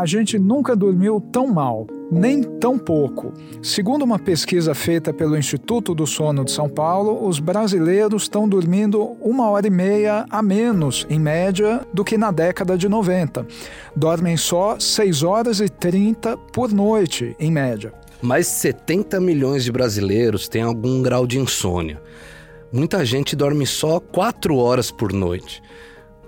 a gente nunca dormiu tão mal, nem tão pouco. Segundo uma pesquisa feita pelo Instituto do Sono de São Paulo, os brasileiros estão dormindo uma hora e meia a menos, em média, do que na década de 90. Dormem só 6 horas e 30 por noite, em média. Mais 70 milhões de brasileiros têm algum grau de insônia. Muita gente dorme só 4 horas por noite.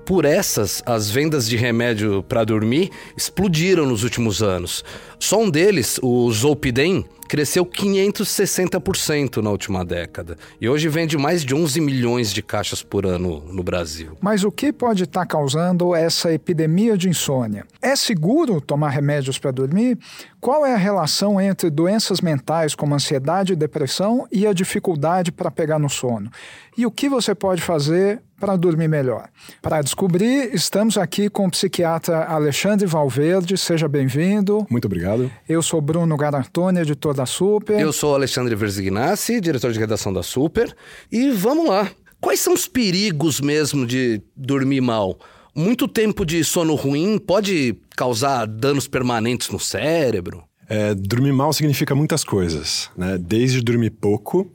Por essas, as vendas de remédio para dormir explodiram nos últimos anos. Só um deles, o Zolpidem, cresceu 560% na última década e hoje vende mais de 11 milhões de caixas por ano no Brasil. Mas o que pode estar tá causando essa epidemia de insônia? É seguro tomar remédios para dormir? Qual é a relação entre doenças mentais como ansiedade e depressão e a dificuldade para pegar no sono? E o que você pode fazer para dormir melhor? Para descobrir, estamos aqui com o psiquiatra Alexandre Valverde. Seja bem-vindo. Muito obrigado. Eu sou Bruno Garantoni, editor da Super. Eu sou Alexandre Verzignassi, diretor de redação da Super. E vamos lá. Quais são os perigos mesmo de dormir mal? Muito tempo de sono ruim pode causar danos permanentes no cérebro? É, dormir mal significa muitas coisas, né? Desde dormir pouco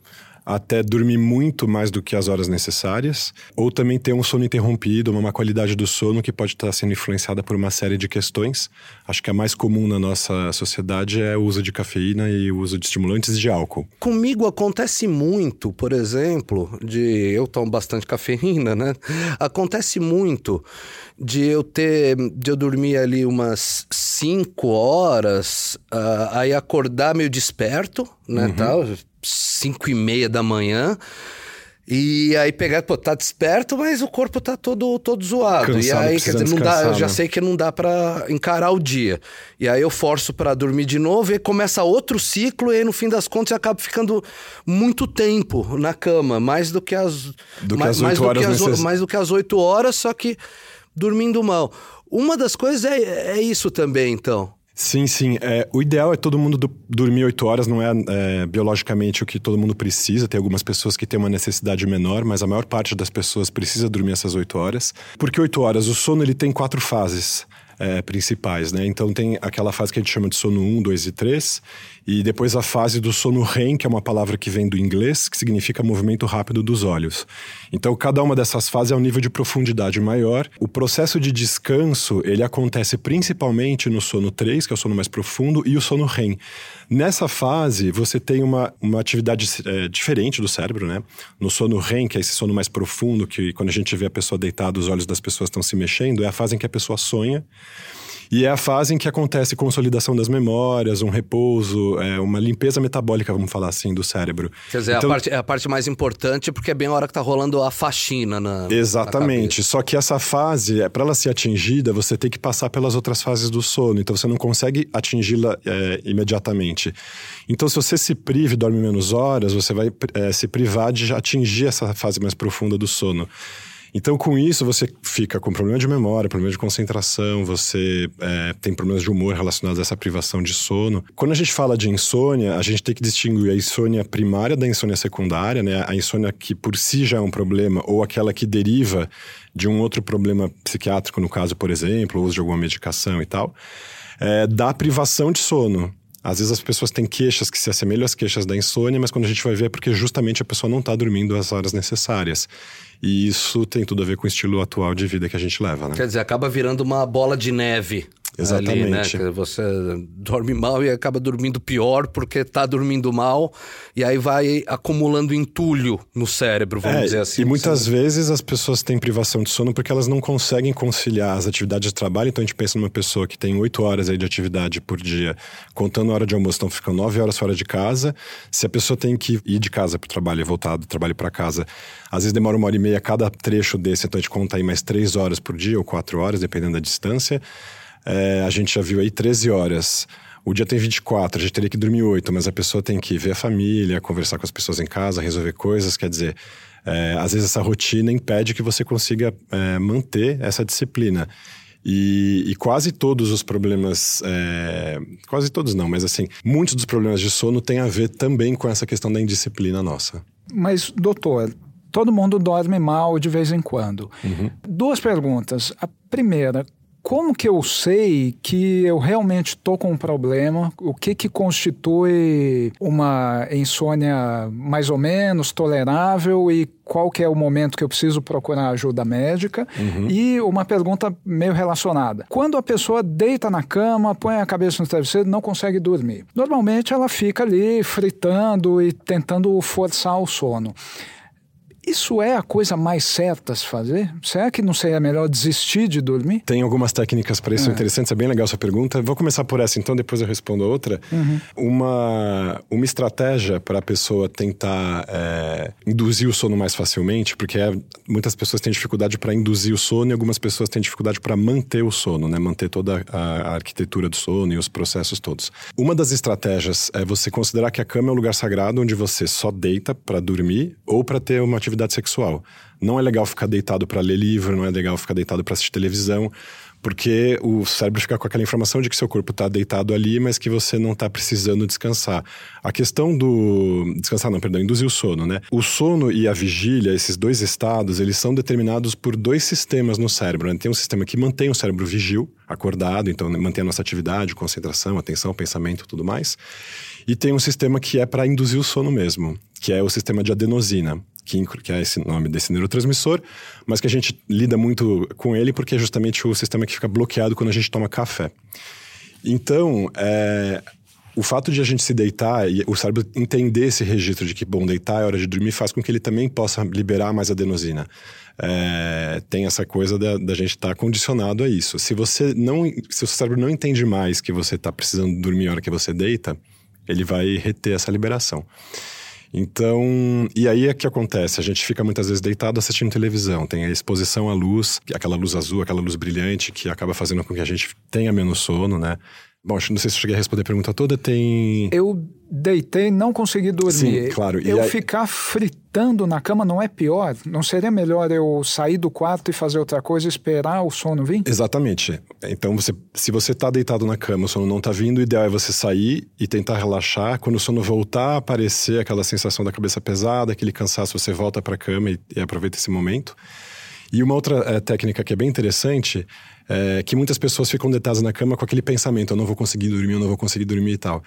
até dormir muito mais do que as horas necessárias, ou também ter um sono interrompido, uma má qualidade do sono que pode estar sendo influenciada por uma série de questões. Acho que a mais comum na nossa sociedade é o uso de cafeína e o uso de estimulantes e de álcool. Comigo acontece muito, por exemplo, de eu tomo bastante cafeína, né? Acontece muito de eu ter, de eu dormir ali umas 5 horas, uh, aí acordar meio desperto, né, uhum. tal, 5 e meia da manhã. E aí pegar, pô, tá desperto, mas o corpo tá todo, todo zoado. Cansado, e aí, quer dizer, não dá, eu já né? sei que não dá para encarar o dia. E aí eu forço para dormir de novo, e começa outro ciclo, e aí no fim das contas eu acabo ficando muito tempo na cama, mais do que as. Do mais, que as 8 horas do que as, necess... mais do que as 8 horas, só que dormindo mal. Uma das coisas é, é isso também, então. Sim, sim. É, o ideal é todo mundo do, dormir oito horas, não é, é, biologicamente o que todo mundo precisa. Tem algumas pessoas que têm uma necessidade menor, mas a maior parte das pessoas precisa dormir essas oito horas. Porque oito horas, o sono ele tem quatro fases é, principais, né? Então tem aquela fase que a gente chama de sono 1, 2 e 3, e depois a fase do sono REM, que é uma palavra que vem do inglês, que significa movimento rápido dos olhos. Então cada uma dessas fases é um nível de profundidade maior. O processo de descanso, ele acontece principalmente no sono 3, que é o sono mais profundo, e o sono REM. Nessa fase, você tem uma, uma atividade é, diferente do cérebro, né? No sono REM, que é esse sono mais profundo, que quando a gente vê a pessoa deitada, os olhos das pessoas estão se mexendo, é a fase em que a pessoa sonha. E é a fase em que acontece consolidação das memórias, um repouso, é, uma limpeza metabólica, vamos falar assim, do cérebro. Quer dizer, então, a parte, é a parte mais importante porque é bem a hora que está rolando a faxina na. Exatamente. Na Só que essa fase, é, para ela ser atingida, você tem que passar pelas outras fases do sono. Então você não consegue atingi-la é, imediatamente. Então, se você se priva e dorme menos horas, você vai é, se privar de atingir essa fase mais profunda do sono. Então, com isso, você fica com problema de memória, problema de concentração, você é, tem problemas de humor relacionados a essa privação de sono. Quando a gente fala de insônia, a gente tem que distinguir a insônia primária da insônia secundária, né? A insônia que por si já é um problema, ou aquela que deriva de um outro problema psiquiátrico, no caso, por exemplo, uso de alguma medicação e tal, é, da privação de sono. Às vezes as pessoas têm queixas que se assemelham às queixas da insônia, mas quando a gente vai ver é porque justamente a pessoa não está dormindo as horas necessárias. E isso tem tudo a ver com o estilo atual de vida que a gente leva, né? Quer dizer, acaba virando uma bola de neve. Exatamente. Ali, né? Você dorme mal e acaba dormindo pior porque tá dormindo mal e aí vai acumulando entulho no cérebro, vamos é, dizer assim. E muitas vezes as pessoas têm privação de sono porque elas não conseguem conciliar as atividades de trabalho. Então a gente pensa numa pessoa que tem oito horas aí de atividade por dia, contando a hora de almoço, então ficam nove horas fora de casa. Se a pessoa tem que ir de casa para o trabalho e voltar do trabalho para casa, às vezes demora uma hora e meia cada trecho desse, então a gente conta aí mais três horas por dia ou quatro horas, dependendo da distância. É, a gente já viu aí 13 horas. O dia tem 24, a gente teria que dormir 8, mas a pessoa tem que ver a família, conversar com as pessoas em casa, resolver coisas. Quer dizer, é, às vezes essa rotina impede que você consiga é, manter essa disciplina. E, e, quase todos os problemas, é, quase todos não, mas assim, muitos dos problemas de sono têm a ver também com essa questão da indisciplina nossa. Mas, doutor, todo mundo dorme mal de vez em quando. Uhum. Duas perguntas. A primeira, como que eu sei que eu realmente estou com um problema? O que que constitui uma insônia mais ou menos tolerável e qual que é o momento que eu preciso procurar ajuda médica? Uhum. E uma pergunta meio relacionada. Quando a pessoa deita na cama, põe a cabeça no travesseiro, não consegue dormir. Normalmente ela fica ali fritando e tentando forçar o sono. Isso é a coisa mais certa a se fazer? Será que não seria melhor desistir de dormir? Tem algumas técnicas para isso é. interessantes, é bem legal sua pergunta. Vou começar por essa, então depois eu respondo a outra. Uhum. Uma, uma estratégia para a pessoa tentar é, induzir o sono mais facilmente, porque é, muitas pessoas têm dificuldade para induzir o sono e algumas pessoas têm dificuldade para manter o sono, né? manter toda a, a arquitetura do sono e os processos todos. Uma das estratégias é você considerar que a cama é um lugar sagrado onde você só deita para dormir ou para ter uma atividade atividade sexual. Não é legal ficar deitado para ler livro, não é legal ficar deitado para assistir televisão, porque o cérebro fica com aquela informação de que seu corpo está deitado ali, mas que você não está precisando descansar. A questão do descansar, não, perdão, induzir o sono, né? O sono e a vigília, esses dois estados, eles são determinados por dois sistemas no cérebro. Né? Tem um sistema que mantém o cérebro vigil, acordado, então mantém a nossa atividade, concentração, atenção, pensamento, tudo mais. E tem um sistema que é para induzir o sono mesmo, que é o sistema de adenosina que, que é esse nome desse neurotransmissor, mas que a gente lida muito com ele porque é justamente o sistema que fica bloqueado quando a gente toma café. Então, é, o fato de a gente se deitar e o cérebro entender esse registro de que, bom, deitar é hora de dormir, faz com que ele também possa liberar mais adenosina. É, tem essa coisa da, da gente estar tá condicionado a isso. Se você não, se o cérebro não entende mais que você está precisando dormir a hora que você deita, ele vai reter essa liberação. Então, e aí é que acontece, a gente fica muitas vezes deitado assistindo televisão, tem a exposição à luz, aquela luz azul, aquela luz brilhante que acaba fazendo com que a gente tenha menos sono, né? Bom, não sei se eu cheguei a responder a pergunta toda, tem... Eu deitei não consegui dormir. Sim, claro. E eu aí... ficar fritando na cama não é pior? Não seria melhor eu sair do quarto e fazer outra coisa e esperar o sono vir? Exatamente. Então, você, se você está deitado na cama, o sono não está vindo, o ideal é você sair e tentar relaxar. Quando o sono voltar aparecer, aquela sensação da cabeça pesada, aquele cansaço, você volta para a cama e, e aproveita esse momento. E uma outra é, técnica que é bem interessante é que muitas pessoas ficam deitadas na cama com aquele pensamento: eu não vou conseguir dormir, eu não vou conseguir dormir e tal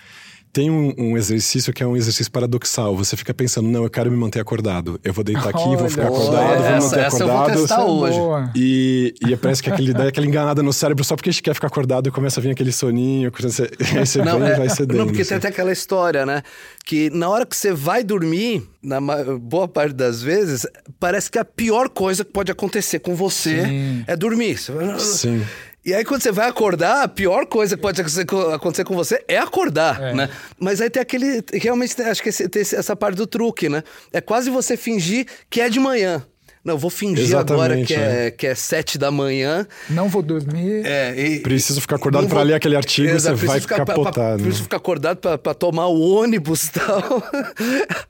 tem um, um, exercício que é um exercício paradoxal. Você fica pensando, não, eu quero me manter acordado. Eu vou deitar aqui, vou ficar acordado, vou me manter essa acordado. Eu vou testar hoje. E, e parece que aquele, dá aquela enganada no cérebro só porque a gente quer ficar acordado e começa a vir aquele soninho. Você, aí você não, é, vai cedendo. Não, porque assim. tem até aquela história, né? Que na hora que você vai dormir, na boa parte das vezes, parece que a pior coisa que pode acontecer com você Sim. é dormir. Sim. E aí, quando você vai acordar, a pior coisa que pode acontecer com você é acordar, é. né? Mas aí tem aquele. Realmente, acho que tem essa parte do truque, né? É quase você fingir que é de manhã. Não, vou fingir Exatamente, agora que é, é, que é sete da manhã. Não vou dormir. É, e, Preciso ficar acordado para ler aquele artigo, Exato, você vai ficar capotado. Né? Preciso ficar acordado para tomar o ônibus e tal.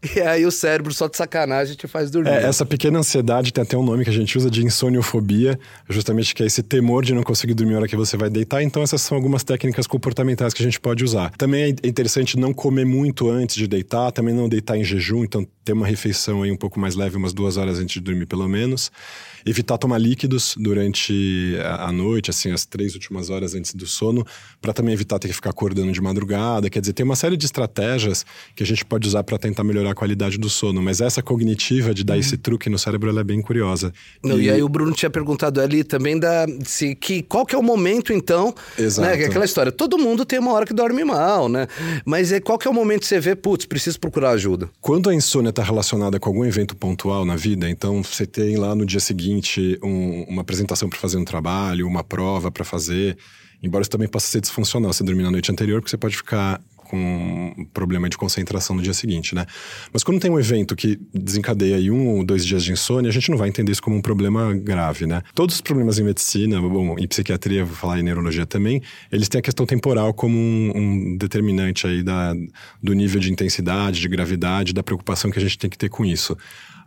e aí o cérebro, só de sacanagem, te faz dormir. É, essa pequena ansiedade tem até um nome que a gente usa de insoniofobia, justamente que é esse temor de não conseguir dormir na hora que você vai deitar. Então, essas são algumas técnicas comportamentais que a gente pode usar. Também é interessante não comer muito antes de deitar, também não deitar em jejum, então ter uma refeição aí um pouco mais leve, umas duas horas antes de dormir, pelo menos. Evitar tomar líquidos durante a noite, assim, as três últimas horas antes do sono, para também evitar ter que ficar acordando de madrugada. Quer dizer, tem uma série de estratégias que a gente pode usar para tentar melhorar a qualidade do sono. Mas essa cognitiva de dar uhum. esse truque no cérebro, é bem curiosa. Não, e... e... aí o Bruno tinha perguntado ali também da se que qual que é o momento então, Exato. né? Que é aquela história, todo mundo tem uma hora que dorme mal, né? Mas é qual que é o momento que você vê, putz, preciso procurar ajuda? Quando a insônia está relacionada com algum evento pontual na vida, então você tem lá no dia seguinte um, uma apresentação para fazer um trabalho, uma prova para fazer, embora isso também possa ser disfuncional, você dormir na noite anterior, porque você pode ficar com um problema de concentração no dia seguinte, né? Mas quando tem um evento que desencadeia aí um ou dois dias de insônia, a gente não vai entender isso como um problema grave, né? Todos os problemas em medicina, bom, em psiquiatria, vou falar em neurologia também, eles têm a questão temporal como um, um determinante aí da, do nível de intensidade, de gravidade, da preocupação que a gente tem que ter com isso.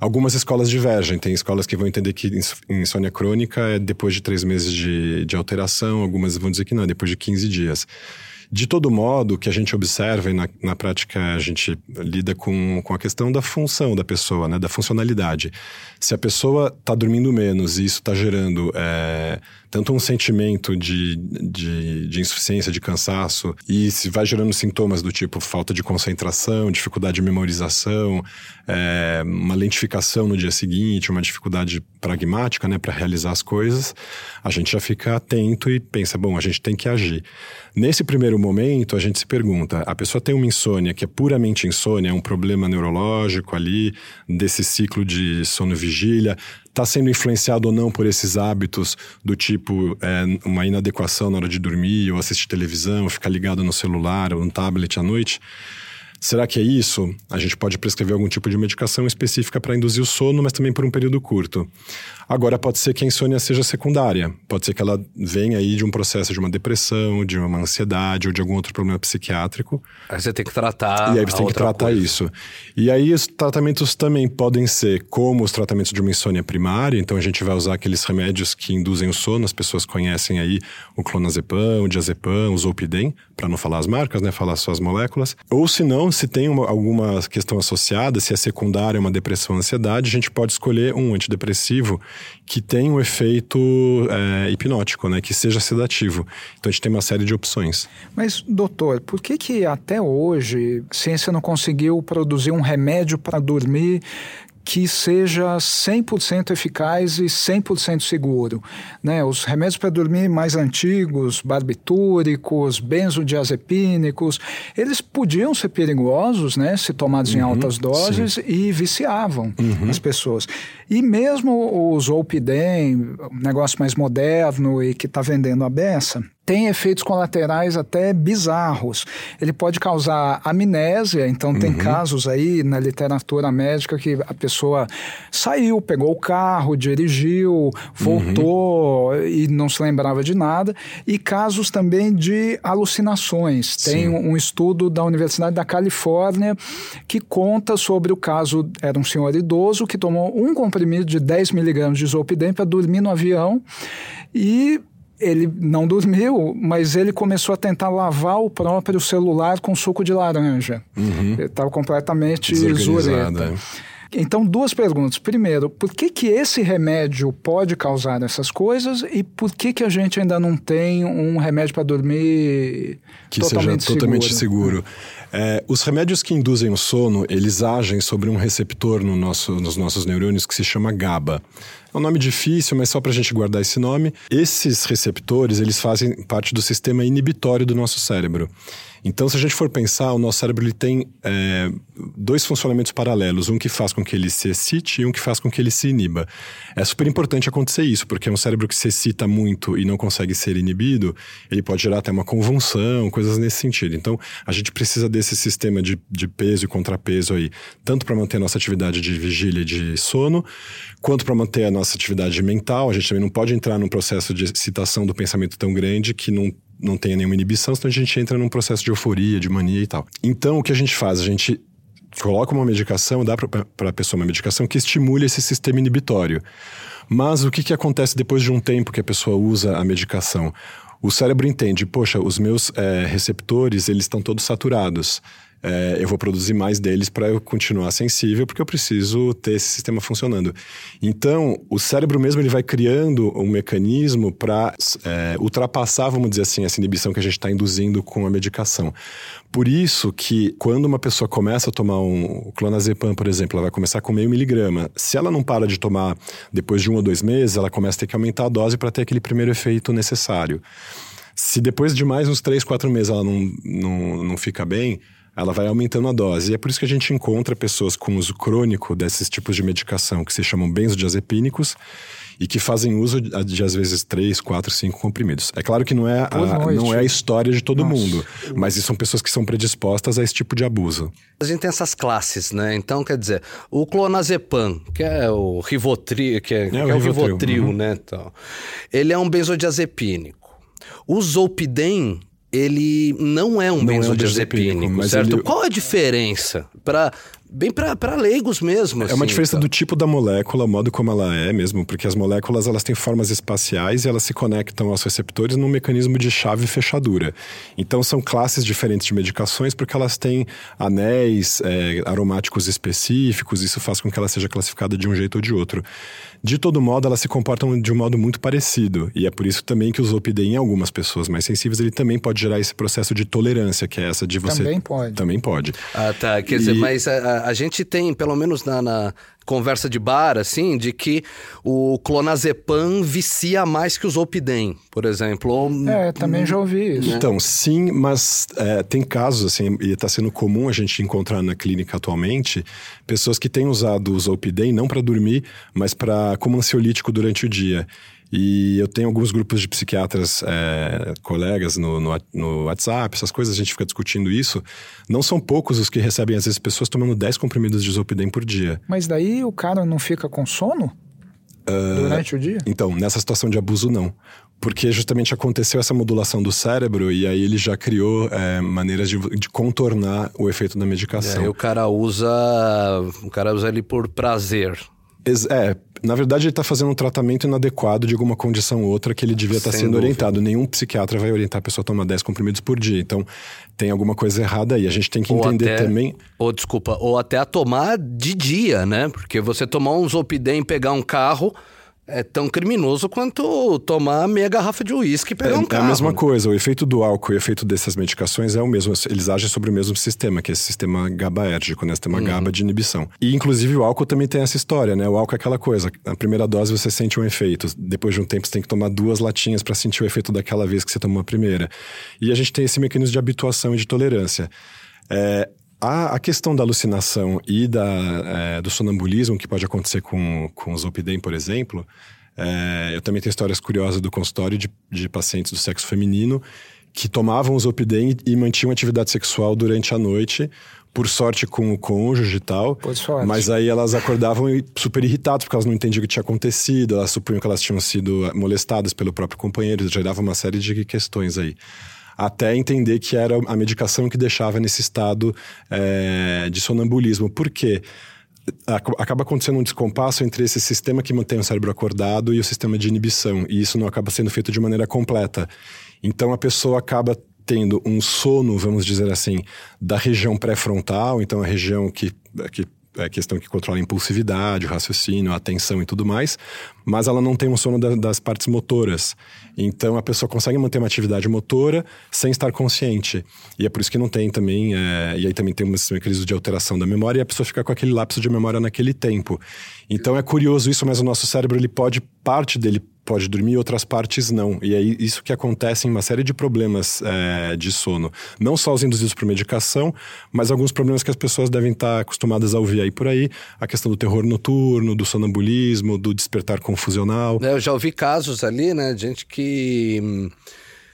Algumas escolas divergem. Tem escolas que vão entender que insônia crônica é depois de três meses de, de alteração, algumas vão dizer que não, é depois de 15 dias. De todo modo, o que a gente observa e na, na prática a gente lida com, com a questão da função da pessoa, né, da funcionalidade. Se a pessoa está dormindo menos e isso está gerando é, tanto um sentimento de, de, de, insuficiência, de cansaço, e se vai gerando sintomas do tipo falta de concentração, dificuldade de memorização, é, uma lentificação no dia seguinte, uma dificuldade pragmática né, para realizar as coisas, a gente já fica atento e pensa, bom, a gente tem que agir. Nesse primeiro momento, a gente se pergunta: a pessoa tem uma insônia que é puramente insônia, é um problema neurológico ali, desse ciclo de sono-vigília, está sendo influenciado ou não por esses hábitos do tipo é, uma inadequação na hora de dormir, ou assistir televisão, ou ficar ligado no celular ou no tablet à noite. Será que é isso? A gente pode prescrever algum tipo de medicação específica para induzir o sono, mas também por um período curto. Agora, pode ser que a insônia seja secundária. Pode ser que ela venha aí de um processo de uma depressão, de uma ansiedade ou de algum outro problema psiquiátrico. Aí você tem que tratar. E aí você tem que tratar coisa. isso. E aí os tratamentos também podem ser como os tratamentos de uma insônia primária. Então a gente vai usar aqueles remédios que induzem o sono. As pessoas conhecem aí o clonazepam, o diazepam, o zolpidem, para não falar as marcas, né? Falar só as moléculas. Ou se não, se tem uma, alguma questão associada, se é secundária, uma depressão, ansiedade, a gente pode escolher um antidepressivo que tem um efeito é, hipnótico, né? Que seja sedativo. Então a gente tem uma série de opções. Mas, doutor, por que que até hoje a ciência não conseguiu produzir um remédio para dormir que seja 100% eficaz e 100% seguro. Né? Os remédios para dormir mais antigos, barbitúricos, benzodiazepínicos, eles podiam ser perigosos né? se tomados uhum, em altas doses sim. e viciavam uhum. as pessoas. E mesmo os Zolpidem, negócio mais moderno e que está vendendo a beça, tem efeitos colaterais até bizarros. Ele pode causar amnésia, então tem uhum. casos aí na literatura médica que a pessoa saiu, pegou o carro, dirigiu, voltou uhum. e não se lembrava de nada, e casos também de alucinações. Sim. Tem um estudo da Universidade da Califórnia que conta sobre o caso, era um senhor idoso que tomou um comprimido de 10 miligramas de zolpidem para dormir no avião e ele não dormiu, mas ele começou a tentar lavar o próprio celular com suco de laranja. Uhum. Ele estava completamente zureta. É. Então, duas perguntas. Primeiro, por que, que esse remédio pode causar essas coisas e por que, que a gente ainda não tem um remédio para dormir que totalmente seja totalmente seguro? É, os remédios que induzem o sono, eles agem sobre um receptor no nosso, nos nossos neurônios que se chama GABA. É um nome difícil, mas só para a gente guardar esse nome. Esses receptores, eles fazem parte do sistema inibitório do nosso cérebro. Então, se a gente for pensar, o nosso cérebro ele tem é, dois funcionamentos paralelos, um que faz com que ele se excite e um que faz com que ele se iniba. É super importante acontecer isso, porque um cérebro que se excita muito e não consegue ser inibido, ele pode gerar até uma convulsão, coisas nesse sentido. Então, a gente precisa desse sistema de, de peso e contrapeso aí, tanto para manter a nossa atividade de vigília e de sono, quanto para manter a nossa atividade mental. A gente também não pode entrar num processo de excitação do pensamento tão grande que não não tenha nenhuma inibição, senão a gente entra num processo de euforia, de mania e tal. Então, o que a gente faz? A gente coloca uma medicação, dá para a pessoa uma medicação que estimule esse sistema inibitório. Mas o que, que acontece depois de um tempo que a pessoa usa a medicação? O cérebro entende, poxa, os meus é, receptores, eles estão todos saturados é, eu vou produzir mais deles para eu continuar sensível, porque eu preciso ter esse sistema funcionando. Então, o cérebro mesmo ele vai criando um mecanismo para é, ultrapassar, vamos dizer assim, essa inibição que a gente está induzindo com a medicação. Por isso que quando uma pessoa começa a tomar um clonazepam, por exemplo, ela vai começar com meio miligrama. Se ela não para de tomar depois de um ou dois meses, ela começa a ter que aumentar a dose para ter aquele primeiro efeito necessário. Se depois de mais uns três, quatro meses ela não, não, não fica bem, ela vai aumentando a dose. E é por isso que a gente encontra pessoas com uso crônico desses tipos de medicação que se chamam benzodiazepínicos e que fazem uso de, às vezes, três, quatro, cinco comprimidos. É claro que não é, a, não é a história de todo Nossa. mundo, mas são pessoas que são predispostas a esse tipo de abuso. A gente tem essas classes, né? Então, quer dizer, o clonazepam, que é o Rivotril, que é, é, que é o, Rivotril, Rivotril uhum. né? Então, ele é um benzodiazepínico. O Zolpidem ele não é um não benzodiazepínico, é um certo? Ele... Qual a diferença para bem para leigos mesmo. É uma diferença do tipo da molécula, modo como ela é mesmo, porque as moléculas elas têm formas espaciais e elas se conectam aos receptores num mecanismo de chave e fechadura. Então são classes diferentes de medicações porque elas têm anéis é, aromáticos específicos, isso faz com que ela seja classificada de um jeito ou de outro. De todo modo, elas se comportam de um modo muito parecido, e é por isso também que o Zolpidem, em algumas pessoas mais sensíveis, ele também pode gerar esse processo de tolerância, que é essa de você... Também pode. Também pode. Ah, tá. Quer e... dizer, mas a, a, gente tem, pelo menos na, na conversa de bar, assim, de que o clonazepam vicia mais que o Zolpidem, por exemplo. É, também já ouvi isso. Então, sim, mas é, tem casos, assim, e está sendo comum a gente encontrar na clínica atualmente, pessoas que têm usado o Zolpidem não para dormir, mas para como ansiolítico durante o dia. E eu tenho alguns grupos de psiquiatras, é, colegas no, no, no, WhatsApp, essas coisas, a gente fica discutindo isso. Não são poucos os que recebem, às vezes, pessoas tomando 10 comprimidos de Zolpidem por dia. Mas daí o cara não fica com sono? Uh, durante o dia? Então, nessa situação de abuso, não. Porque justamente aconteceu essa modulação do cérebro e aí ele já criou é, maneiras de, de, contornar o efeito da medicação. E aí o cara usa. O cara usa ele por prazer. É, na verdade, ele está fazendo um tratamento inadequado de alguma condição ou outra que ele devia estar tá sendo dúvida. orientado. Nenhum psiquiatra vai orientar a pessoa a tomar 10 comprimidos por dia. Então, tem alguma coisa errada aí. A gente tem que ou entender até, também. Ou, desculpa, ou até a tomar de dia, né? Porque você tomar um Zolpidem e pegar um carro é tão criminoso quanto tomar meia garrafa de uísque e pegar é, um carro. É a mesma coisa. O efeito do álcool e o efeito dessas medicações é o mesmo. Eles agem sobre o mesmo sistema, que é esse sistema GABAérgico, né? Sistema uhum. GABA de inibição. E, inclusive, o álcool também tem essa história, né? O álcool é aquela coisa. Na primeira dose você sente um efeito. Depois de um tempo você tem que tomar duas latinhas para sentir o efeito daquela vez que você tomou a primeira. E a gente tem esse mecanismo de habituação e de tolerância. É, a, a questão da alucinação e da, é, do sonambulismo, que pode acontecer com, com o Zolpidem, por exemplo, é, eu também tenho histórias curiosas do consultório de, de pacientes do sexo feminino que tomavam o Zolpidem e mantinham atividade sexual durante a noite, por sorte com o cônjuge e tal. Por sorte. Mas aí elas acordavam super irritadas, porque elas não entendiam o que tinha acontecido, elas supunham que elas tinham sido molestadas pelo próprio companheiro, gerava uma série de questões aí até entender que era a medicação que deixava nesse estado é, de sonambulismo. Por quê? acaba acontecendo um descompasso entre esse sistema que mantém o cérebro acordado e o sistema de inibição, e isso não acaba sendo feito de maneira completa. Então a pessoa acaba tendo um sono, vamos dizer assim, da região pré-frontal, então a região que, que é questão que controla a impulsividade, o raciocínio, a atenção e tudo mais, mas ela não tem um sono da, das partes motoras. Então a pessoa consegue manter uma atividade motora sem estar consciente. E é por isso que não tem também. É, e aí também tem uma crise de alteração da memória e a pessoa fica com aquele lapso de memória naquele tempo. Então é curioso isso, mas o nosso cérebro, ele pode, parte dele pode dormir, outras partes não. E é isso que acontece em uma série de problemas é, de sono. Não só os induzidos por medicação, mas alguns problemas que as pessoas devem estar acostumadas a ouvir aí por aí. A questão do terror noturno, do sonambulismo, do despertar confusional. É, eu já ouvi casos ali, né? Gente que hum,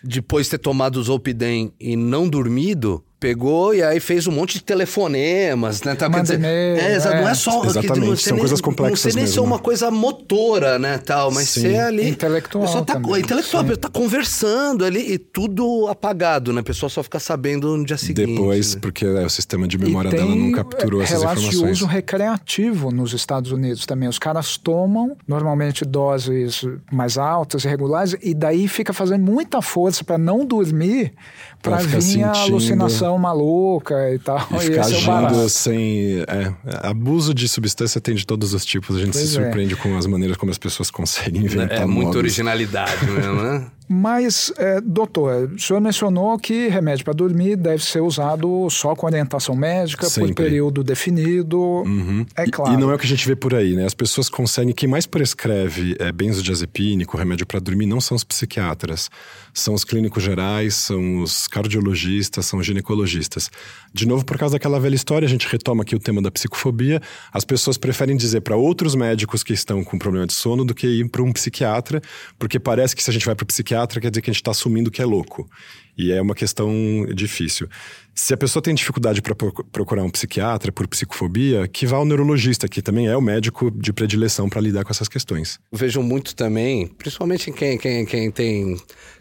depois de ter tomado o Zolpidem e não dormido, pegou e aí fez um monte de telefonemas, né? Tá, quer dizer, é, é, não é só Exatamente, que, são nem, coisas complexas Não sei nem se é uma coisa motora, né, tal, mas Sim. ser ali intelectual, a tá, também. intelectual, Sim. tá conversando ali e tudo apagado, né? A pessoa só fica sabendo no dia seguinte. Depois, né? porque é, o sistema de memória dela não capturou essas informações. de uso recreativo nos Estados Unidos também. Os caras tomam normalmente doses mais altas, irregulares e daí fica fazendo muita força para não dormir, para vir sentindo... a alucinação maluca e tal. E, e ficar é agindo é sem. É, abuso de substância tem de todos os tipos. A gente pois se é. surpreende é. com as maneiras como as pessoas conseguem inventar. É muita originalidade mesmo, né? Mas, é, doutor, o senhor mencionou que remédio para dormir deve ser usado só com orientação médica, Sempre. por período definido. Uhum. É claro. E, e, não é o que a gente vê por aí, né? As pessoas conseguem. Quem mais prescreve é, benzodiazepínico, remédio para dormir, não são os psiquiatras. São os clínicos gerais, são os cardiologistas, são os ginecologistas. De novo, por causa daquela velha história, a gente retoma aqui o tema da psicofobia. As pessoas preferem dizer para outros médicos que estão com problema de sono do que ir para um psiquiatra, porque parece que se a gente vai para o psiquiatra, quer dizer que a gente está assumindo que é louco. E é uma questão difícil. Se a pessoa tem dificuldade para procurar um psiquiatra por psicofobia, que vá ao neurologista, que também é o médico de predileção para lidar com essas questões. Vejo muito também, principalmente quem, quem, quem tem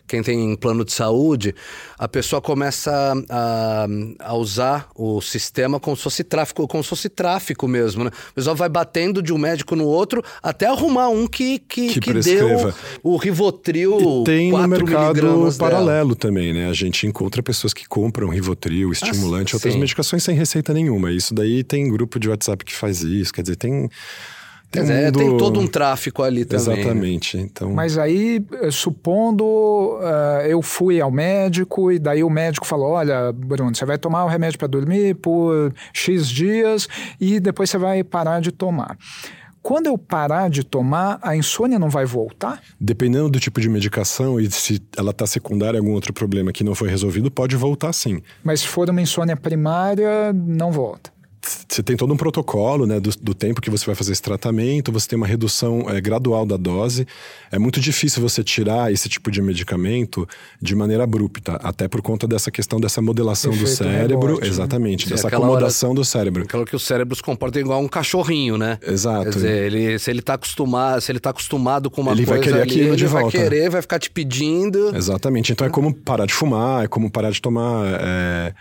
quem tem plano de saúde, a pessoa começa a, a, usar o sistema como se fosse tráfico, como se fosse tráfico mesmo, né? O pessoal vai batendo de um médico no outro até arrumar um que, que, que, que deu o Rivotril e tem no mercado paralelo dela. também, né? A gente encontra pessoas que compram Rivotril, estimulante, ah, outras medicações sem receita nenhuma. Isso daí tem grupo de WhatsApp que faz isso, quer dizer, tem tem, um mundo... tem todo um tráfico ali também. Né? Exatamente. Né? Então... Mas aí, eh, supondo uh, eu fui ao médico e daí o médico falou: olha, Bruno, você vai tomar o remédio para dormir por X dias e depois você vai parar de tomar. Quando eu parar de tomar, a insônia não vai voltar? Dependendo do tipo de medicação e se ela está secundária a algum outro problema que não foi resolvido, pode voltar sim. Mas se for uma insônia primária, não volta você tem todo um protocolo né, do, do, tempo que você vai fazer esse tratamento, você tem uma redução é, gradual da dose. É muito difícil você tirar esse tipo de medicamento de maneira abrupta, até por conta dessa questão dessa modelação do cérebro. Rebote, né? exatamente, né? dessa acomodação hora, do cérebro. Aquela que o cérebro se comporta igual um cachorrinho, né? Exato. Quer dizer, ele, se ele está acostumado, se ele tá acostumado com uma ele coisa vai querer ali, aquilo ele de vai volta. querer, vai ficar te pedindo. Exatamente. Então é como parar de fumar, é como parar de tomar. É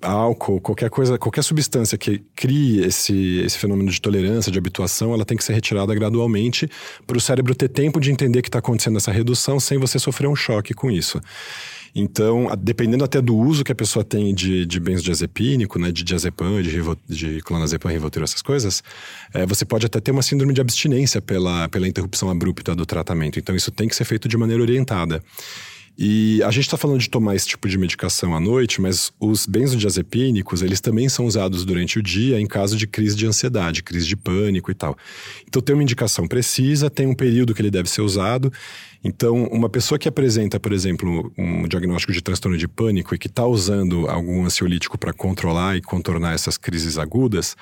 álcool, qualquer coisa, qualquer substância que crie esse, esse fenômeno de tolerância, de habituação, ela tem que ser retirada gradualmente para o cérebro ter tempo de entender que está acontecendo essa redução sem você sofrer um choque com isso. Então, dependendo até do uso que a pessoa tem de, de benzodiazepínico, né, de diazepam, de, de clonazepam, rivotril, essas coisas, é, você pode até ter uma síndrome de abstinência pela, pela interrupção abrupta do tratamento. Então, isso tem que ser feito de maneira orientada. E a gente está falando de tomar esse tipo de medicação à noite, mas os benzodiazepínicos, eles também são usados durante o dia em caso de crise de ansiedade, crise de pânico e tal. Então tem uma indicação precisa, tem um período que ele deve ser usado. Então, uma pessoa que apresenta, por exemplo, um diagnóstico de transtorno de pânico e que está usando algum ansiolítico para controlar e contornar essas crises agudas,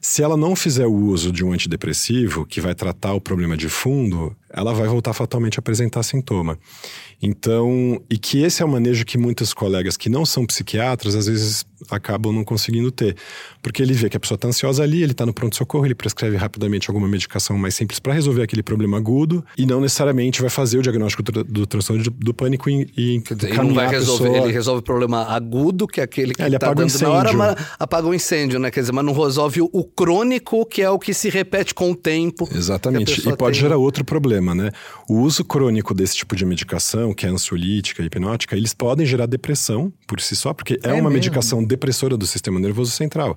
se ela não fizer o uso de um antidepressivo que vai tratar o problema de fundo, ela vai voltar fatalmente a apresentar sintoma. Então, e que esse é o manejo que muitos colegas que não são psiquiatras às vezes acabam não conseguindo ter. Porque ele vê que a pessoa está ansiosa ali, ele está no pronto-socorro, ele prescreve rapidamente alguma medicação mais simples para resolver aquele problema agudo e não necessariamente vai fazer o diagnóstico do, do transtorno do pânico e, e ele não vai resolver, pessoa... ele resolve o problema agudo, que é aquele que é, está dando incêndio. na hora, mas apaga o incêndio, né? Quer dizer, mas não resolve o, o crônico, que é o que se repete com o tempo. Exatamente, e pode tem... gerar outro problema, né? O uso crônico desse tipo de medicação, que é ansiolítica, hipnótica, eles podem gerar depressão por si só, porque é, é uma mesmo? medicação depressora do sistema nervoso central.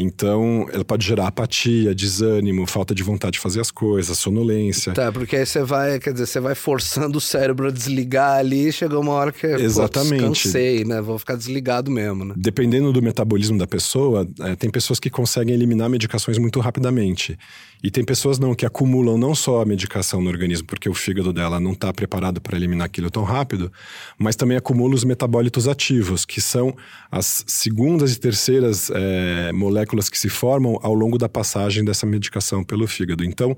Então, ela pode gerar apatia, desânimo, falta de vontade de fazer as coisas, sonolência. Tá, porque aí você vai, quer dizer, você vai forçando o cérebro a desligar ali, chegou uma hora que Exatamente. Pô, cansei, né? Vou ficar desligado mesmo, né? Dependendo do metabolismo da pessoa, é, tem pessoas que conseguem eliminar medicações muito rapidamente. E tem pessoas não que acumulam não só a medicação no organismo, porque o fígado dela não está preparado para eliminar aquilo tão rápido, mas também acumula os metabólitos ativos, que são as segundas e terceiras é, moléculas que se formam ao longo da passagem dessa medicação pelo fígado. Então,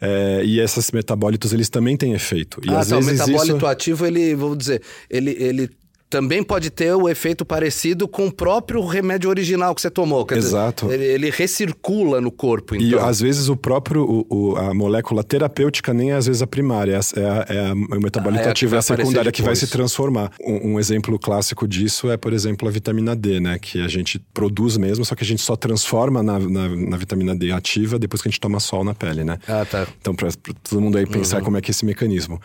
é, e esses metabólitos eles também têm efeito. E ah, às tá, vezes o metabólito isso... ativo, ele, vamos dizer, ele, ele também pode ter o efeito parecido com o próprio remédio original que você tomou. Quer Exato. Dizer, ele, ele, recircula no corpo. Então. E às vezes o próprio, o, o, a molécula terapêutica nem é às vezes a primária, é, a, é a, o metabolito ah, é ativo, é a secundária que vai se transformar. Um, um, exemplo clássico disso é, por exemplo, a vitamina D, né? Que a gente produz mesmo, só que a gente só transforma na, na, na vitamina D ativa depois que a gente toma sol na pele, né? Ah, tá. Então, para todo mundo aí pensar uhum. como é que é esse mecanismo.